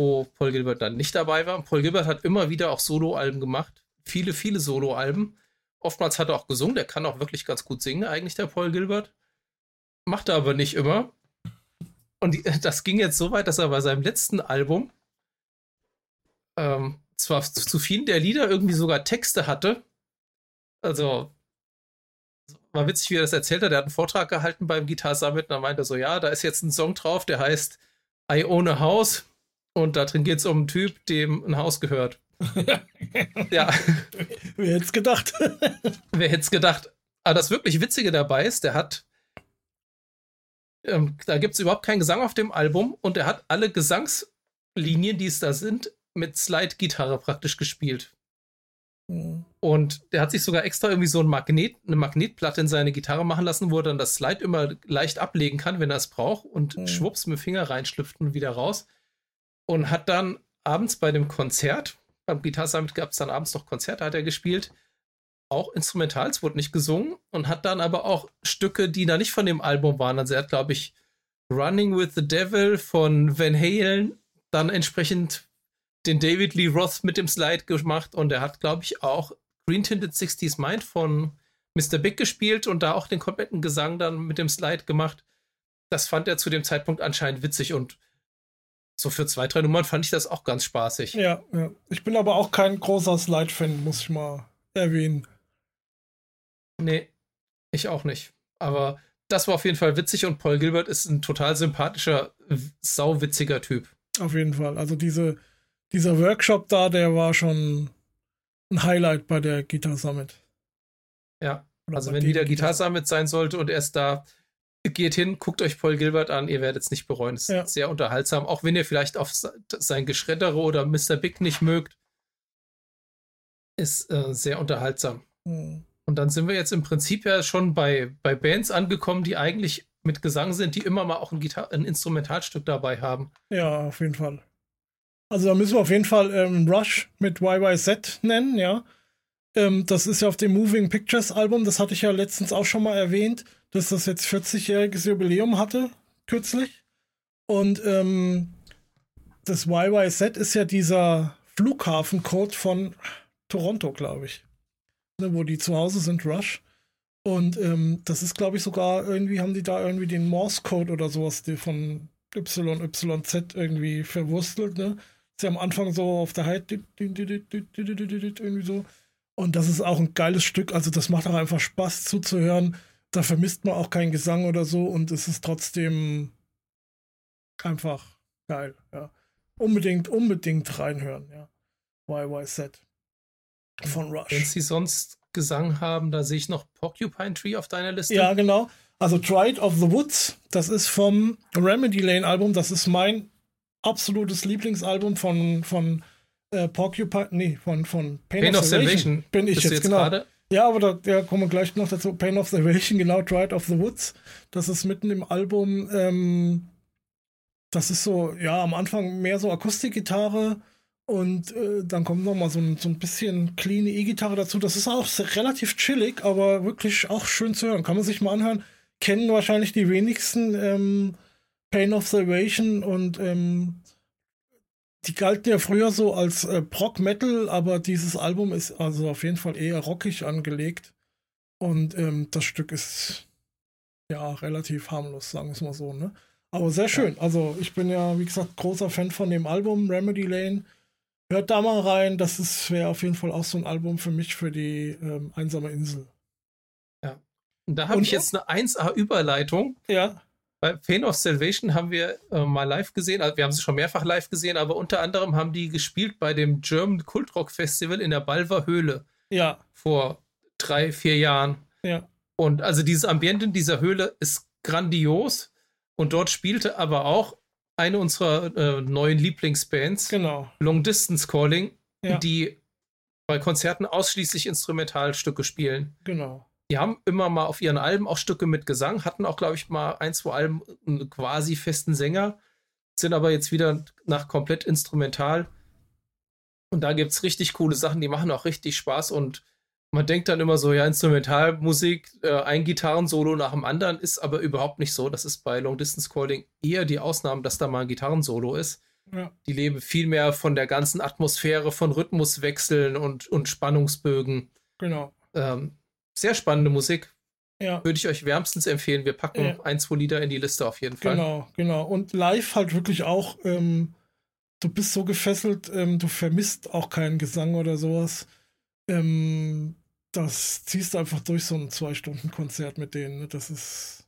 wo Paul Gilbert dann nicht dabei war. Paul Gilbert hat immer wieder auch Soloalben gemacht. Viele, viele Soloalben. Oftmals hat er auch gesungen. Der kann auch wirklich ganz gut singen, eigentlich, der Paul Gilbert. Macht er aber nicht immer. Und das ging jetzt so weit, dass er bei seinem letzten Album ähm, zwar zu, vielen der Lieder irgendwie sogar Texte hatte. Also, war witzig, wie er das erzählt hat. Er hat einen Vortrag gehalten beim Guitar Summit und da meinte er so: Ja, da ist jetzt ein Song drauf, der heißt I Own a House. Und da drin geht es um einen Typ, dem ein Haus gehört. ja. Wer hätte es gedacht? Wer hätte es gedacht? Aber das wirklich Witzige dabei ist, der hat. Ähm, da gibt es überhaupt keinen Gesang auf dem Album und er hat alle Gesangslinien, die es da sind, mit Slide-Gitarre praktisch gespielt. Mhm. Und der hat sich sogar extra irgendwie so ein Magnet, eine Magnetplatte in seine Gitarre machen lassen, wo er dann das Slide immer leicht ablegen kann, wenn er es braucht und mhm. schwupps mit dem Finger reinschlüpft und wieder raus und hat dann abends bei dem Konzert, beim Guitar Summit gab es dann abends noch Konzerte, hat er gespielt, auch instrumental, es wurde nicht gesungen und hat dann aber auch Stücke, die da nicht von dem Album waren. Also er hat, glaube ich, Running with the Devil von Van Halen, dann entsprechend den David Lee Roth mit dem Slide gemacht und er hat, glaube ich, auch Green Tinted 60s Mind von Mr. Big gespielt und da auch den kompletten Gesang dann mit dem Slide gemacht. Das fand er zu dem Zeitpunkt anscheinend witzig und so für zwei, drei Nummern fand ich das auch ganz spaßig. Ja, ja. Ich bin aber auch kein großer Slide-Fan, muss ich mal erwähnen. Nee, ich auch nicht. Aber das war auf jeden Fall witzig und Paul Gilbert ist ein total sympathischer, sauwitziger Typ. Auf jeden Fall. Also diese, dieser Workshop da, der war schon ein Highlight bei der Guitar Summit. Ja, also wenn wieder Guitar Summit sein sollte und er ist da, geht hin, guckt euch Paul Gilbert an, ihr werdet es nicht bereuen. Es ist Ja. sehr unterhaltsam, auch wenn ihr vielleicht auf se- sein Geschredder oder Mr. Big nicht mögt. Ist äh, sehr unterhaltsam. Hm. Und dann sind wir jetzt im Prinzip ja schon bei, bei Bands angekommen, die eigentlich mit Gesang sind, die immer mal auch ein, Gitar ein Instrumentalstück dabei haben. Ja, auf jeden Fall. Also da müssen wir auf jeden Fall ähm, Rush mit YYZ nennen, ja. Ähm, das ist ja auf dem Moving Pictures Album, das hatte ich ja letztens auch schon mal erwähnt, dass das jetzt 40-jähriges Jubiläum hatte, kürzlich. Und ähm, das YYZ ist ja dieser Flughafencode von Toronto, glaube ich. Ne, wo die zu Hause sind, Rush. Und ähm, das ist, glaube ich, sogar irgendwie, haben die da irgendwie den Morse-Code oder sowas von YYZ irgendwie verwurstelt, ne? Ist ja am Anfang so auf der High irgendwie so. Und das ist auch ein geiles Stück. Also, das macht auch einfach Spaß zuzuhören. Da vermisst man auch keinen Gesang oder so und es ist trotzdem einfach geil, ja. Unbedingt, unbedingt reinhören, ja. YYZ von Wenn Rush. sie sonst Gesang haben, da sehe ich noch Porcupine Tree auf deiner Liste. Ja, genau. Also Tried of the Woods, das ist vom Remedy Lane Album. Das ist mein absolutes Lieblingsalbum von, von äh, Porcupine, nee, von, von Pain, Pain of Salvation. Bin ich du jetzt, genau. gerade? Ja, aber da, da kommen wir gleich noch dazu. Pain of Salvation, genau, Tried of the Woods. Das ist mitten im Album. Ähm, das ist so, ja, am Anfang mehr so Akustikgitarre und äh, dann kommt noch mal so ein, so ein bisschen clean E-Gitarre dazu. Das ist auch relativ chillig, aber wirklich auch schön zu hören. Kann man sich mal anhören. Kennen wahrscheinlich die wenigsten ähm, Pain of Salvation und ähm, die galten ja früher so als äh, Prog Metal, aber dieses Album ist also auf jeden Fall eher rockig angelegt. Und ähm, das Stück ist ja relativ harmlos, sagen wir es mal so, ne? Aber sehr schön. Also ich bin ja, wie gesagt, großer Fan von dem Album Remedy Lane. Hört da mal rein, das wäre auf jeden Fall auch so ein Album für mich für die ähm, einsame Insel. Und da habe ich jetzt eine 1A-Überleitung. Ja, Bei Pain of Salvation haben wir äh, mal live gesehen, also wir haben sie schon mehrfach live gesehen, aber unter anderem haben die gespielt bei dem German Kultrock Festival in der Balver Höhle ja, vor drei, vier Jahren. ja, Und also dieses Ambiente in dieser Höhle ist grandios. Und dort spielte aber auch eine unserer äh, neuen Lieblingsbands, genau. Long Distance Calling, Ja. die bei Konzerten ausschließlich Instrumentalstücke spielen. Genau. Die haben immer mal auf ihren Alben auch Stücke mit Gesang, hatten auch, glaube ich, mal ein, zwei Alben einen quasi festen Sänger, sind aber jetzt wieder nach komplett instrumental. Und da gibt es richtig coole Sachen, die machen auch richtig Spaß und man denkt dann immer so, ja, Instrumentalmusik, äh, ein Gitarrensolo nach dem anderen, ist aber überhaupt nicht so. Das ist bei Long Distance Calling eher die Ausnahme, dass da mal ein Gitarrensolo ist. Ja, Die leben viel mehr von der ganzen Atmosphäre, von Rhythmuswechseln und, und Spannungsbögen. genau. Ähm, sehr spannende Musik. Ja. Würde ich euch wärmstens empfehlen. Wir packen Ja. ein, zwei Lieder in die Liste auf jeden Fall. Genau, genau. Und live halt wirklich auch, ähm, du bist so gefesselt, ähm, du vermisst auch keinen Gesang oder sowas. Ähm, das ziehst du einfach durch so ein Zwei-Stunden-Konzert mit denen. Ne? Das ist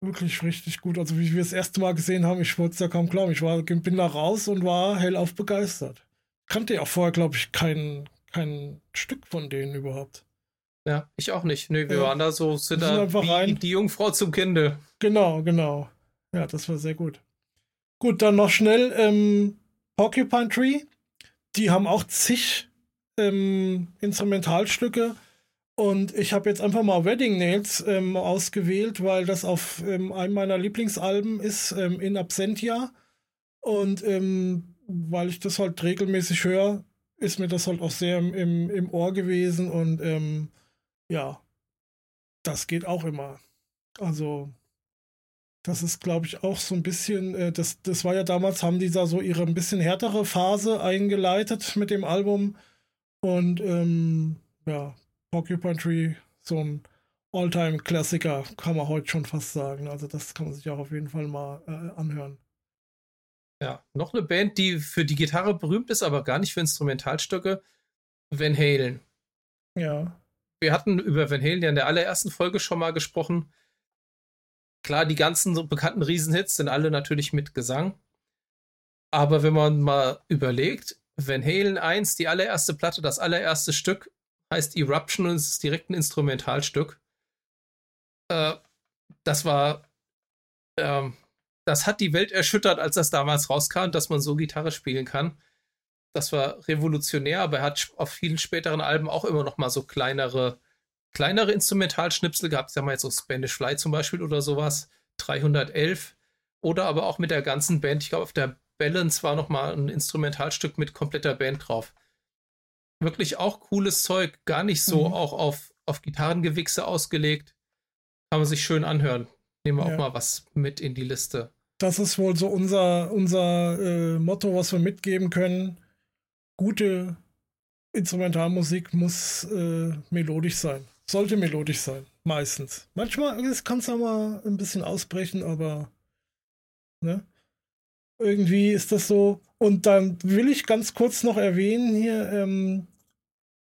wirklich richtig gut. Also wie wir das erste Mal gesehen haben, ich wollte es ja kaum glauben. Ich war, bin da raus und war hellauf begeistert. Kannte ja auch vorher, glaube ich, kein, kein Stück von denen überhaupt. Ja, ich auch nicht. Nö, wir Ja. waren da so, sind sind da einfach wie rein. die Jungfrau zum Kinde. Genau, genau. Ja, das war sehr gut. Gut, dann noch schnell ähm, Porcupine Tree. Die haben auch zig ähm, Instrumentalstücke. Und ich habe jetzt einfach mal Wedding Nails ähm, ausgewählt, weil das auf ähm, einem meiner Lieblingsalben ist, ähm, in Absentia. Und ähm, weil ich das halt regelmäßig höre, ist mir das halt auch sehr im, im, im Ohr gewesen. Und ähm, ja, das geht auch immer. Also, das ist, glaube ich, auch so ein bisschen, äh, das, das war ja damals, haben die da so ihre ein bisschen härtere Phase eingeleitet mit dem Album. Und ähm, ja, Porcupine Tree, so ein Alltime-Klassiker, kann man heute schon fast sagen. Also, das kann man sich auch auf jeden Fall mal äh, anhören. Ja, noch eine Band, die für die Gitarre berühmt ist, aber gar nicht für Instrumentalstücke. Van Halen. Ja, Wir hatten über Van Halen ja in der allerersten Folge schon mal gesprochen. Klar, die ganzen so bekannten Riesenhits sind alle natürlich mit Gesang. Aber wenn man mal überlegt, Van Halen 1, die allererste Platte, das allererste Stück, heißt Eruption und ist direkt ein Instrumentalstück. Äh, das war, ähm, das hat die Welt erschüttert, als das damals rauskam, dass man so Gitarre spielen kann. Das war revolutionär, aber er hat auf vielen späteren Alben auch immer noch mal so kleinere, kleinere Instrumentalschnipsel gehabt. Ich sag mal jetzt so Spanish Fly zum Beispiel oder sowas. 311. Oder aber auch mit der ganzen Band. Ich glaube, auf der Balance war noch mal ein Instrumentalstück mit kompletter Band drauf. Wirklich auch cooles Zeug. Gar nicht so mhm. auch auf, auf Gitarrengewichse ausgelegt. Kann man sich schön anhören. Nehmen wir ja. auch mal was mit in die Liste. Das ist wohl so unser, unser äh, Motto, was wir mitgeben können. Gute Instrumentalmusik muss äh, melodisch sein. Sollte melodisch sein, meistens. Manchmal kann es ja mal ein bisschen ausbrechen, aber ne? irgendwie ist das so. Und dann will ich ganz kurz noch erwähnen hier ähm,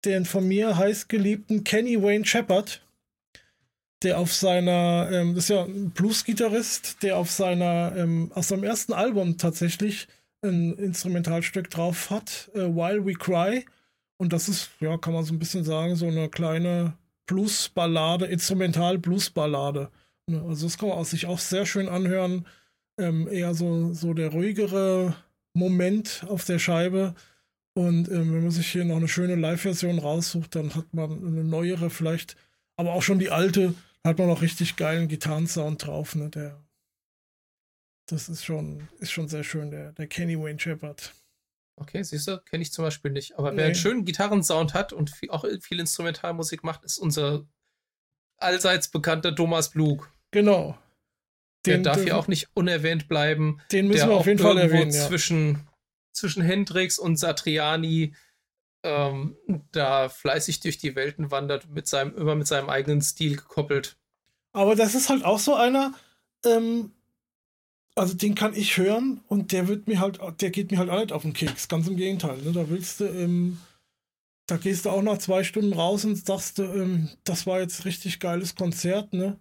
den von mir heiß geliebten Kenny Wayne Shepard der auf seiner, ähm, das ist ja ein Blues-Gitarrist, der auf seiner, ähm, aus seinem ersten Album tatsächlich ein Instrumentalstück drauf hat, äh, While We Cry. Und das ist, ja, kann man so ein bisschen sagen, so eine kleine Blues-Ballade, Instrumental-Blues-Ballade. Ne, also das kann man sich auch sehr schön anhören. Ähm, eher so, so der ruhigere Moment auf der Scheibe. Und ähm, wenn man sich hier noch eine schöne Live-Version raussucht, dann hat man eine neuere vielleicht, aber auch schon die alte hat man auch richtig geilen Gitarrensound drauf, ne? Der, das ist schon, ist schon sehr schön, der, der Kenny Wayne Shepard. Okay, siehst du, kenne ich zum Beispiel nicht. Aber nee. wer einen schönen Gitarrensound hat und viel, auch viel Instrumentalmusik macht, ist unser allseits bekannter Thomas Blug. Genau. Den, der darf hier auch nicht unerwähnt bleiben. Den müssen wir auf jeden Fall erwähnen. Ja. Zwischen, zwischen Hendrix und Satriani ähm, da fleißig durch die Welten wandert, mit seinem, immer mit seinem eigenen Stil gekoppelt. Aber das ist halt auch so einer, ähm, also den kann ich hören und der wird mir halt, der geht mir halt nicht auf den Keks. Ganz im Gegenteil. Ne? Da willst du, ähm, da gehst du auch nach zwei Stunden raus und sagst, ähm, das war jetzt richtig geiles Konzert, ne?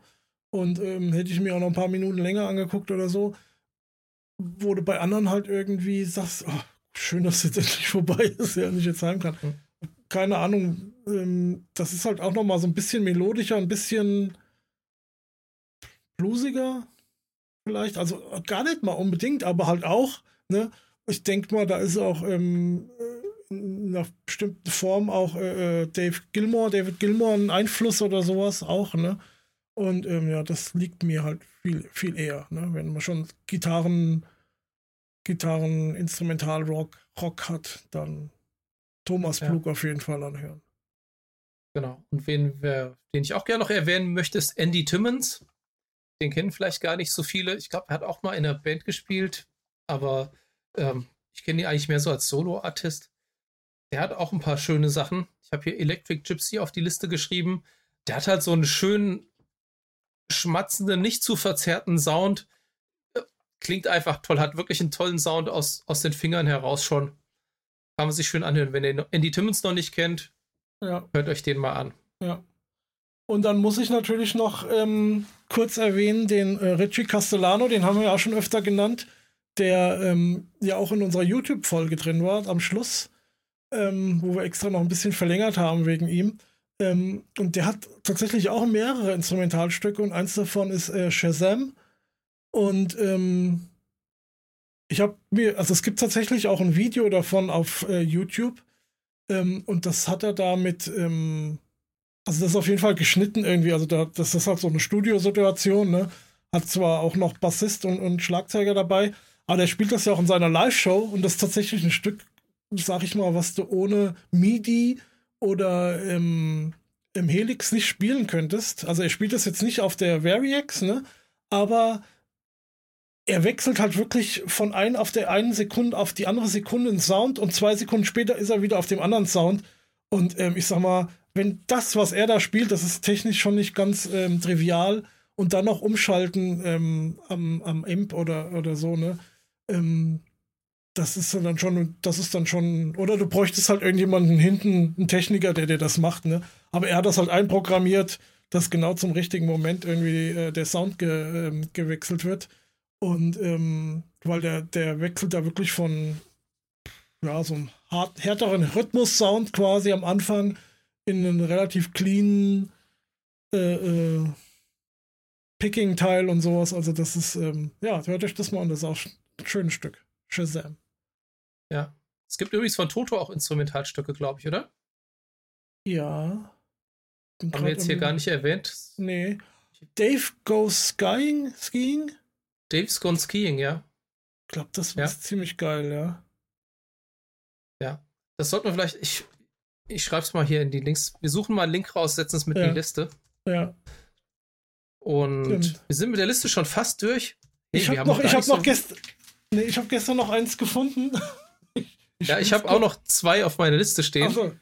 Und ähm, hätte ich mir auch noch ein paar Minuten länger angeguckt oder so, wo du bei anderen halt irgendwie sagst, oh, schön, dass es jetzt endlich vorbei ist, ja, nicht jetzt heim kann. Mhm. Keine Ahnung, ähm, das ist halt auch nochmal so ein bisschen melodischer, ein bisschen bluesiger vielleicht. Also gar nicht mal unbedingt, aber halt auch, ne? Ich denke mal, da ist auch ähm, in einer bestimmten Form auch äh, äh, Dave Gilmore, David Gilmore ein Einfluss oder sowas auch, ne? Und ähm, ja, das liegt mir halt viel, viel eher, ne? Wenn man schon Gitarren Gitarren, Instrumental Rock, Rock hat, dann Thomas Plug ja. auf jeden Fall anhören. Genau. Und wen wir, den ich auch gerne noch erwähnen möchte, ist Andy Timmons. Den kennen vielleicht gar nicht so viele. Ich glaube, er hat auch mal in einer Band gespielt, aber ähm, ich kenne ihn eigentlich mehr so als Solo-Artist. Der hat auch ein paar schöne Sachen. Ich habe hier Electric Gypsy auf die Liste geschrieben. Der hat halt so einen schönen, schmatzenden, nicht zu verzerrten Sound klingt einfach toll, hat wirklich einen tollen Sound aus, aus den Fingern heraus schon. Kann man sich schön anhören. Wenn ihr Andy Timmons noch nicht kennt, ja. hört euch den mal an. Ja. Und dann muss ich natürlich noch ähm, kurz erwähnen, den äh, Richie Castellano, den haben wir ja auch schon öfter genannt, der ähm, ja auch in unserer YouTube-Folge drin war, am Schluss, ähm, wo wir extra noch ein bisschen verlängert haben wegen ihm. Ähm, und der hat tatsächlich auch mehrere Instrumentalstücke und eins davon ist äh, Shazam. Und ähm, ich habe mir, also es gibt tatsächlich auch ein Video davon auf äh, YouTube. Ähm, und das hat er da mit, also das ist auf jeden Fall geschnitten irgendwie. Also da, das ist halt so eine Studiosituation, ne? Hat zwar auch noch Bassist und, und Schlagzeuger dabei, aber der spielt das ja auch in seiner Live-Show und das ist tatsächlich ein Stück, sag ich mal, was du ohne MIDI oder ähm, im Helix nicht spielen könntest. Also er spielt das jetzt nicht auf der Variax, ne? Aber er wechselt halt wirklich von ein auf der einen Sekunde auf die andere Sekunde einen Sound und zwei Sekunden später ist er wieder auf dem anderen Sound. Und ähm, ich sag mal, wenn das, was er da spielt, das ist technisch schon nicht ganz ähm, trivial und dann noch umschalten ähm, am, am Amp oder, oder so, ne? Ähm, das ist dann schon, das ist dann schon, oder du bräuchtest halt irgendjemanden hinten, einen Techniker, der dir das macht, ne? Aber er hat das halt einprogrammiert, dass genau zum richtigen Moment irgendwie äh, der Sound ge, äh, gewechselt wird. Und ähm, weil der, der wechselt da wirklich von ja, so einem hart, härteren Rhythmus-Sound quasi am Anfang in einen relativ cleanen, äh, äh, Picking-Teil und sowas. Also das ist, ähm, ja, hört euch das mal an, das ist auch ein schönes Stück. Shazam. Ja. Es gibt übrigens von Toto auch Instrumentalstücke, glaube ich, oder? Ja. Haben wir jetzt hier gar nicht erwähnt. Nee. Dave Goes Skiing? Skiing? Dave's Gone Skiing, ja. Ich glaube, das war ja. ziemlich geil, ja. Ja. Das sollten wir vielleicht. Ich, ich schreibe es mal hier in die Links. Wir suchen mal einen Link raus, setzen es mit ja. in die Liste. Ja. Und Stimmt. wir sind mit der Liste schon fast durch. Hey, ich habe noch, ich hab noch gestern. Nee, ich habe gestern noch eins gefunden. ich ja, ich habe auch noch zwei auf meiner Liste stehen. Also,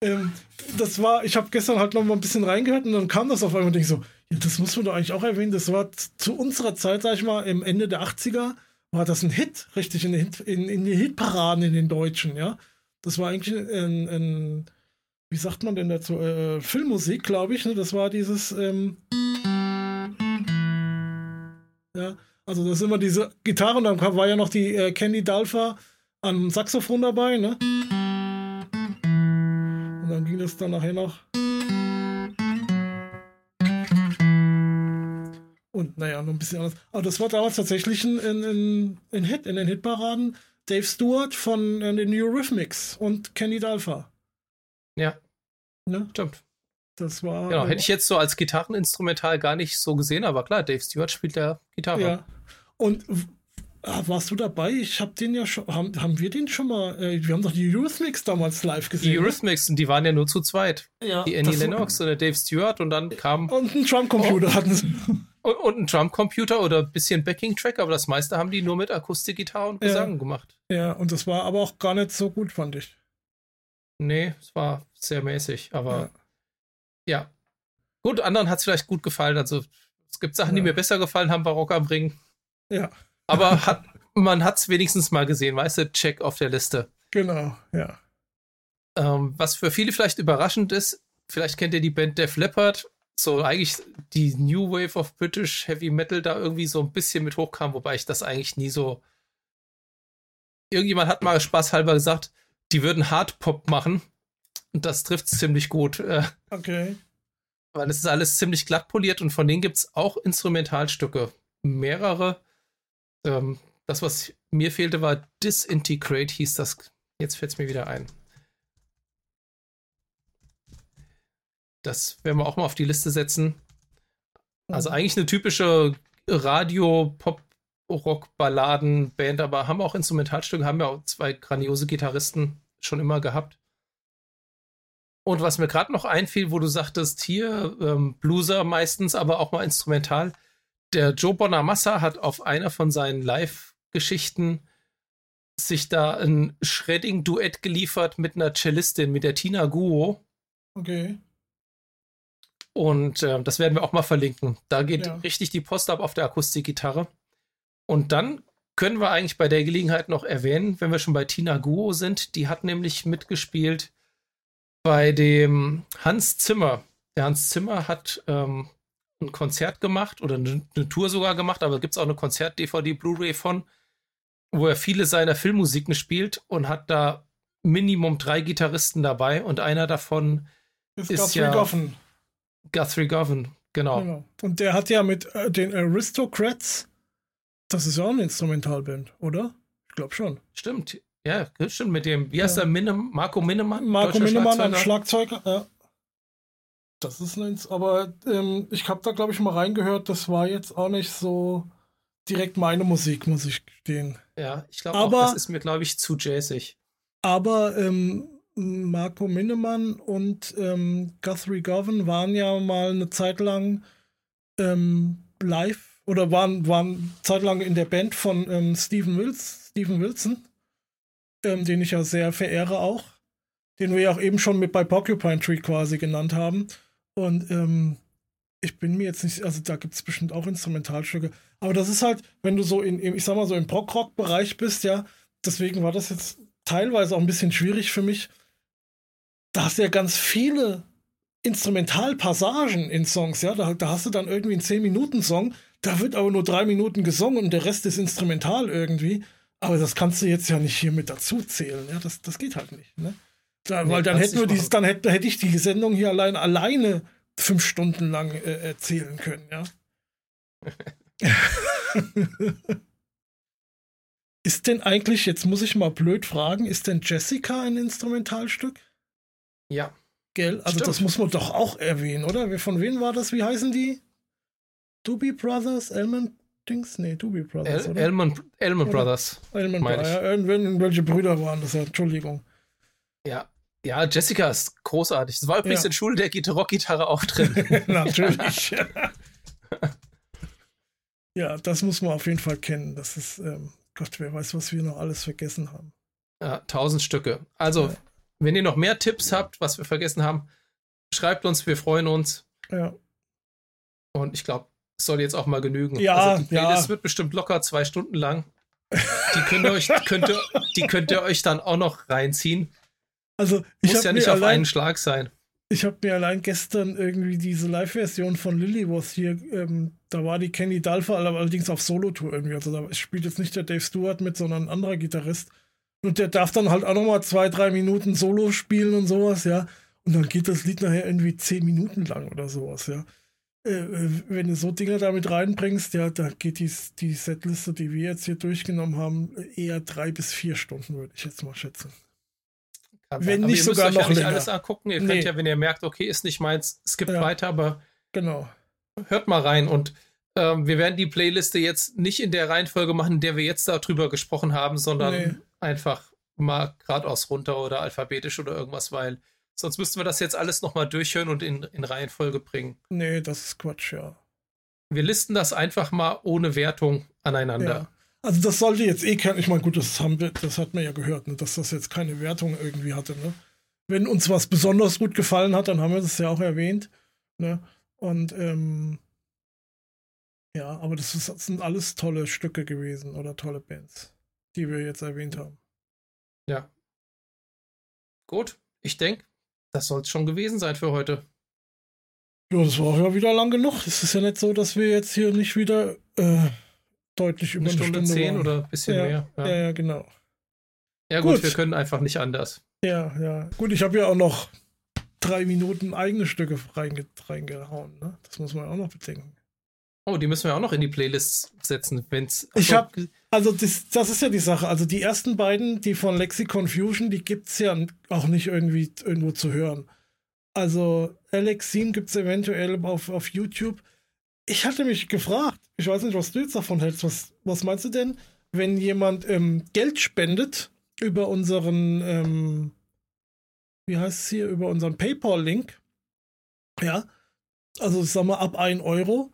ähm, das war, ich habe gestern halt noch mal ein bisschen reingehört und dann kam das auf einmal und ich so, ja, das muss man doch eigentlich auch erwähnen. Das war zu unserer Zeit, sag ich mal, im Ende der 80er, war das ein Hit, richtig in, in, in die Hitparaden in den Deutschen, ja. Das war eigentlich ein, ein wie sagt man denn dazu, äh, Filmmusik, glaube ich. Ne? Das war dieses, ähm, ja, also das ist immer diese Gitarre und dann war ja noch die äh, Candy Dalfa am Saxophon dabei, ne? Und dann ging das dann nachher noch. Und naja, noch ein bisschen anders. Aber das war damals tatsächlich ein, ein, ein Hit in den Hitparaden. Dave Stewart von äh, den New Rhythmics und Kenny Dalfa. Ja. Ne? Stimmt. Das war. Genau, hätte ich jetzt so als Gitarreninstrumental gar nicht so gesehen, aber klar, Dave Stewart spielt ja Gitarre. Ja. Und ah, warst du dabei? Ich habe den ja schon, haben, haben wir den schon mal, äh, wir haben doch die Eurythmics damals live gesehen. Die ne? Eurythmics, und die waren ja nur zu zweit. Ja, die Annie Lennox und der Dave Stewart und dann kam. Und ein Drumcomputer oh, hatten sie. Und, und ein Drumcomputer oder ein bisschen Backing-Track, aber das meiste haben die nur mit Akustikgitarre und Gesang ja. gemacht. Ja, und das war aber auch gar nicht so gut, fand ich. Nee, es war sehr mäßig, aber ja. ja. Gut, anderen hat es vielleicht gut gefallen. Also es gibt Sachen, ja. die mir besser gefallen haben bei Rock am Ring. Ja. Aber hat, man hat es wenigstens mal gesehen, weißt du, check auf der Liste. Genau, ja. Ähm, was für viele vielleicht überraschend ist, vielleicht kennt ihr die Band Def Leppard, so eigentlich die New Wave of British Heavy Metal da irgendwie so ein bisschen mit hochkam, wobei ich das eigentlich nie so. Irgendjemand hat mal spaßhalber gesagt, die würden Hardpop machen. Und das trifft ziemlich gut. Äh, okay. Weil es ist alles ziemlich glatt poliert und von denen gibt es auch Instrumentalstücke. Mehrere. Ähm, das, was mir fehlte, war Disintegrate, hieß das. Jetzt fällt es mir wieder ein. Das werden wir auch mal auf die Liste setzen. Also mhm. eigentlich eine typische Radio-Pop-Rock-Balladen-Band, aber haben auch Instrumentalstücke, haben ja auch zwei grandiose Gitarristen schon immer gehabt. Und was mir gerade noch einfiel, wo du sagtest, hier ähm, Blueser meistens, aber auch mal instrumental. Der Joe Bonamassa hat auf einer von seinen Live-Geschichten sich da ein Shredding-Duett geliefert mit einer Cellistin, mit der Tina Guo. Okay. Und äh, das werden wir auch mal verlinken. Da geht ja. richtig die Post ab auf der Akustikgitarre. Und dann können wir eigentlich bei der Gelegenheit noch erwähnen, wenn wir schon bei Tina Guo sind, die hat nämlich mitgespielt bei dem Hans Zimmer. Der Hans Zimmer hat ähm, ein Konzert gemacht oder eine, eine Tour sogar gemacht, aber gibt es auch eine Konzert-DVD Blu-ray von, wo er viele seiner Filmmusiken spielt und hat da Minimum drei Gitarristen dabei und einer davon ist, ist ja Goffen. Guthrie Govan, genau. genau. Und der hat ja mit äh, den Aristocrats, das ist ja auch eine Instrumentalband, oder? Ich glaube schon. Stimmt, ja, stimmt. Mit dem, wie heißt ja. der, Minim, Marco Minnemann? Marco Minnemann, ein Schlagzeuger, ja. Das ist eins, aber ähm, ich habe da, glaube ich, mal reingehört, das war jetzt auch nicht so direkt meine Musik, muss ich gestehen. Ja, ich glaube das ist mir, glaube ich, zu jazzig. Aber ähm, Marco Minnemann und ähm, Guthrie Govan waren ja mal eine Zeit lang ähm, live oder waren, waren zeitlang in der Band von ähm, Steven, Wills, Steven Wilson, ähm, den ich ja sehr verehre auch, den wir ja auch eben schon mit bei Porcupine Tree quasi genannt haben. Und ähm, ich bin mir jetzt nicht, also da gibt es bestimmt auch Instrumentalstücke, aber das ist halt, wenn du so in, ich sag mal so im Prog-Rock-Bereich bist, ja, deswegen war das jetzt teilweise auch ein bisschen schwierig für mich, da hast du ja ganz viele Instrumentalpassagen in Songs, ja. Da, da hast du dann irgendwie einen 10-Minuten-Song, da wird aber nur drei Minuten gesungen und der Rest ist instrumental irgendwie. Aber das kannst du jetzt ja nicht hier mit dazu zählen, ja. Das, das geht halt nicht, ne? Da, nee, weil dann hätten wir dieses, dann hätte, hätte ich die Sendung hier allein alleine fünf Stunden lang äh, erzählen können, ja. ist denn eigentlich, jetzt muss ich mal blöd fragen, ist denn Jessica ein Instrumentalstück? Ja. Gell? Also Stimmt. das muss man doch auch erwähnen, oder? Von wem war das? Wie heißen die? Doobie Brothers? Elman Dings? Nee, Doobie Brothers, El oder? Elman, Elman Oder- Brothers. Elman Brothers. Ja, irgendwelche Brüder waren das ja, Entschuldigung. Ja. Ja, Jessica ist großartig. Das war übrigens Ja. in Schule der Git- Rockgitarre auch drin. Natürlich. ja, das muss man auf jeden Fall kennen. Das ist, ähm, Gott, wer weiß, was wir noch alles vergessen haben. Ja, tausend Stücke. Also, Ja. Wenn ihr noch mehr Tipps habt, was wir vergessen haben, schreibt uns, wir freuen uns. Ja, Und ich glaube, es soll jetzt auch mal genügen. Ja, also die Playlist ja. wird bestimmt locker zwei Stunden lang. Die könnt ihr euch, könnt ihr, die könnt ihr euch dann auch noch reinziehen. also ich Muss habe ja mir, nicht auf allein- einen Schlag sein. ich hab mir allein gestern irgendwie diese Live-Version von Lillywurst hier, ähm, da war die Kenny Dalfa allerdings auf Solo-Tour irgendwie. Also da spielt jetzt nicht der Dave Stewart mit, sondern ein anderer Gitarrist. Und der darf dann halt auch nochmal zwei, drei Minuten Solo spielen und sowas, ja. Und dann geht das Lied nachher irgendwie zehn Minuten lang oder sowas, ja. Äh, äh, wenn du so Dinge damit reinbringst, ja, da geht die, die Setliste, die wir jetzt hier durchgenommen haben, eher drei bis vier Stunden, würde ich jetzt mal schätzen. Kann Wenn nicht sogar euch ja noch nicht länger. alles angucken. Ihr könnt Nee. ja, wenn ihr merkt, okay, ist nicht meins, skippt Ja. weiter, aber Genau. hört mal rein. Und ähm, wir werden die Playliste jetzt nicht in der Reihenfolge machen, in der wir jetzt darüber gesprochen haben, sondern Nee. Einfach mal geradeaus runter oder alphabetisch oder irgendwas, weil sonst müssten wir das jetzt alles nochmal durchhören und in, in Reihenfolge bringen. Nee, das ist Quatsch, ja. Wir listen das einfach mal ohne Wertung aneinander. Ja. Also das sollte jetzt eh kein, ich meine, gut, das haben wir, das hat man ja gehört, ne, dass das jetzt keine Wertung irgendwie hatte, ne? Wenn uns was besonders gut gefallen hat, dann haben wir das ja auch erwähnt, ne? Und ähm, ja, aber das, ist, das sind alles tolle Stücke gewesen oder tolle Bands, die wir jetzt erwähnt haben. Ja. Gut, ich denke, das soll es schon gewesen sein für heute. Ja, das war ja wieder lang genug. Es ist ja nicht so, dass wir jetzt hier nicht wieder äh, deutlich über Eine Stunde, zehn waren. oder ein bisschen ja, mehr. Ja, Ja, ja, genau. ja gut, gut. wir können einfach nicht anders. Ja, ja. Gut, ich habe ja auch noch drei Minuten eigene Stücke reinge reingehauen. Ne? Das muss man auch noch bedenken. Oh, die müssen wir auch noch in die Playlist setzen, wenn's. Ich Achso, hab- Also das, das ist ja die Sache. Also die ersten beiden, die von Lexicon Fusion, die gibt es ja auch nicht irgendwie irgendwo zu hören. Also Alexin gibt es eventuell auf, auf YouTube. Ich hatte mich gefragt, ich weiß nicht, was du jetzt davon hältst. Was, was meinst du denn, wenn jemand ähm, Geld spendet über unseren, ähm, wie heißt es hier, über unseren PayPal-Link? Ja, also sagen wir ab 1 Euro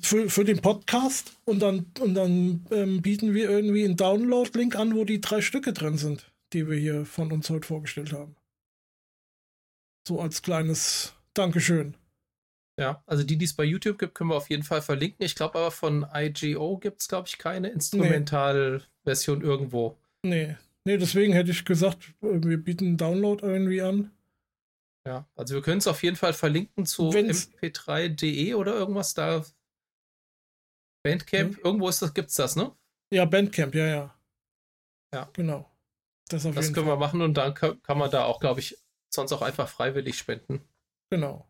für, für den Podcast und dann, und dann ähm, bieten wir irgendwie einen Download-Link an, wo die drei Stücke drin sind, die wir hier von uns heute vorgestellt haben. So als kleines Dankeschön. Ja, also die, die es bei YouTube gibt, können wir auf jeden Fall verlinken. Ich glaube aber von IGO gibt es, glaube ich, keine Instrumentalversion irgendwo. Nee. Nee, deswegen hätte ich gesagt, äh, wir bieten einen Download irgendwie an. Ja, also wir können es auf jeden Fall verlinken zu Wenn's- mp3.de oder irgendwas da. Bandcamp, Hm. irgendwo ist das, gibt's das, ne? Ja, Bandcamp, ja, ja. Ja. Genau. Das Das können Fall. wir machen und dann kann, kann man da auch, glaube ich, sonst auch einfach freiwillig spenden. Genau.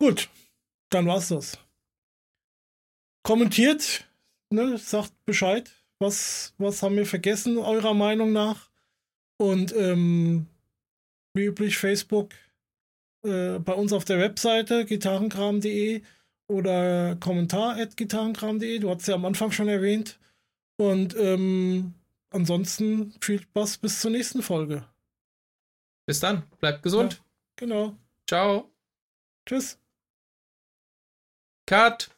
Gut, dann war's das. Kommentiert, ne, sagt Bescheid, was, was haben wir vergessen, eurer Meinung nach. Und ähm, wie üblich, Facebook äh, bei uns auf der Webseite gitarrenkram.de oder kommentar at gitarrenkram.de. Du hast ja am Anfang schon erwähnt. Und ähm, ansonsten viel Spaß bis zur nächsten Folge. Bis dann, bleibt gesund. Genau. Ciao. Tschüss. Cut.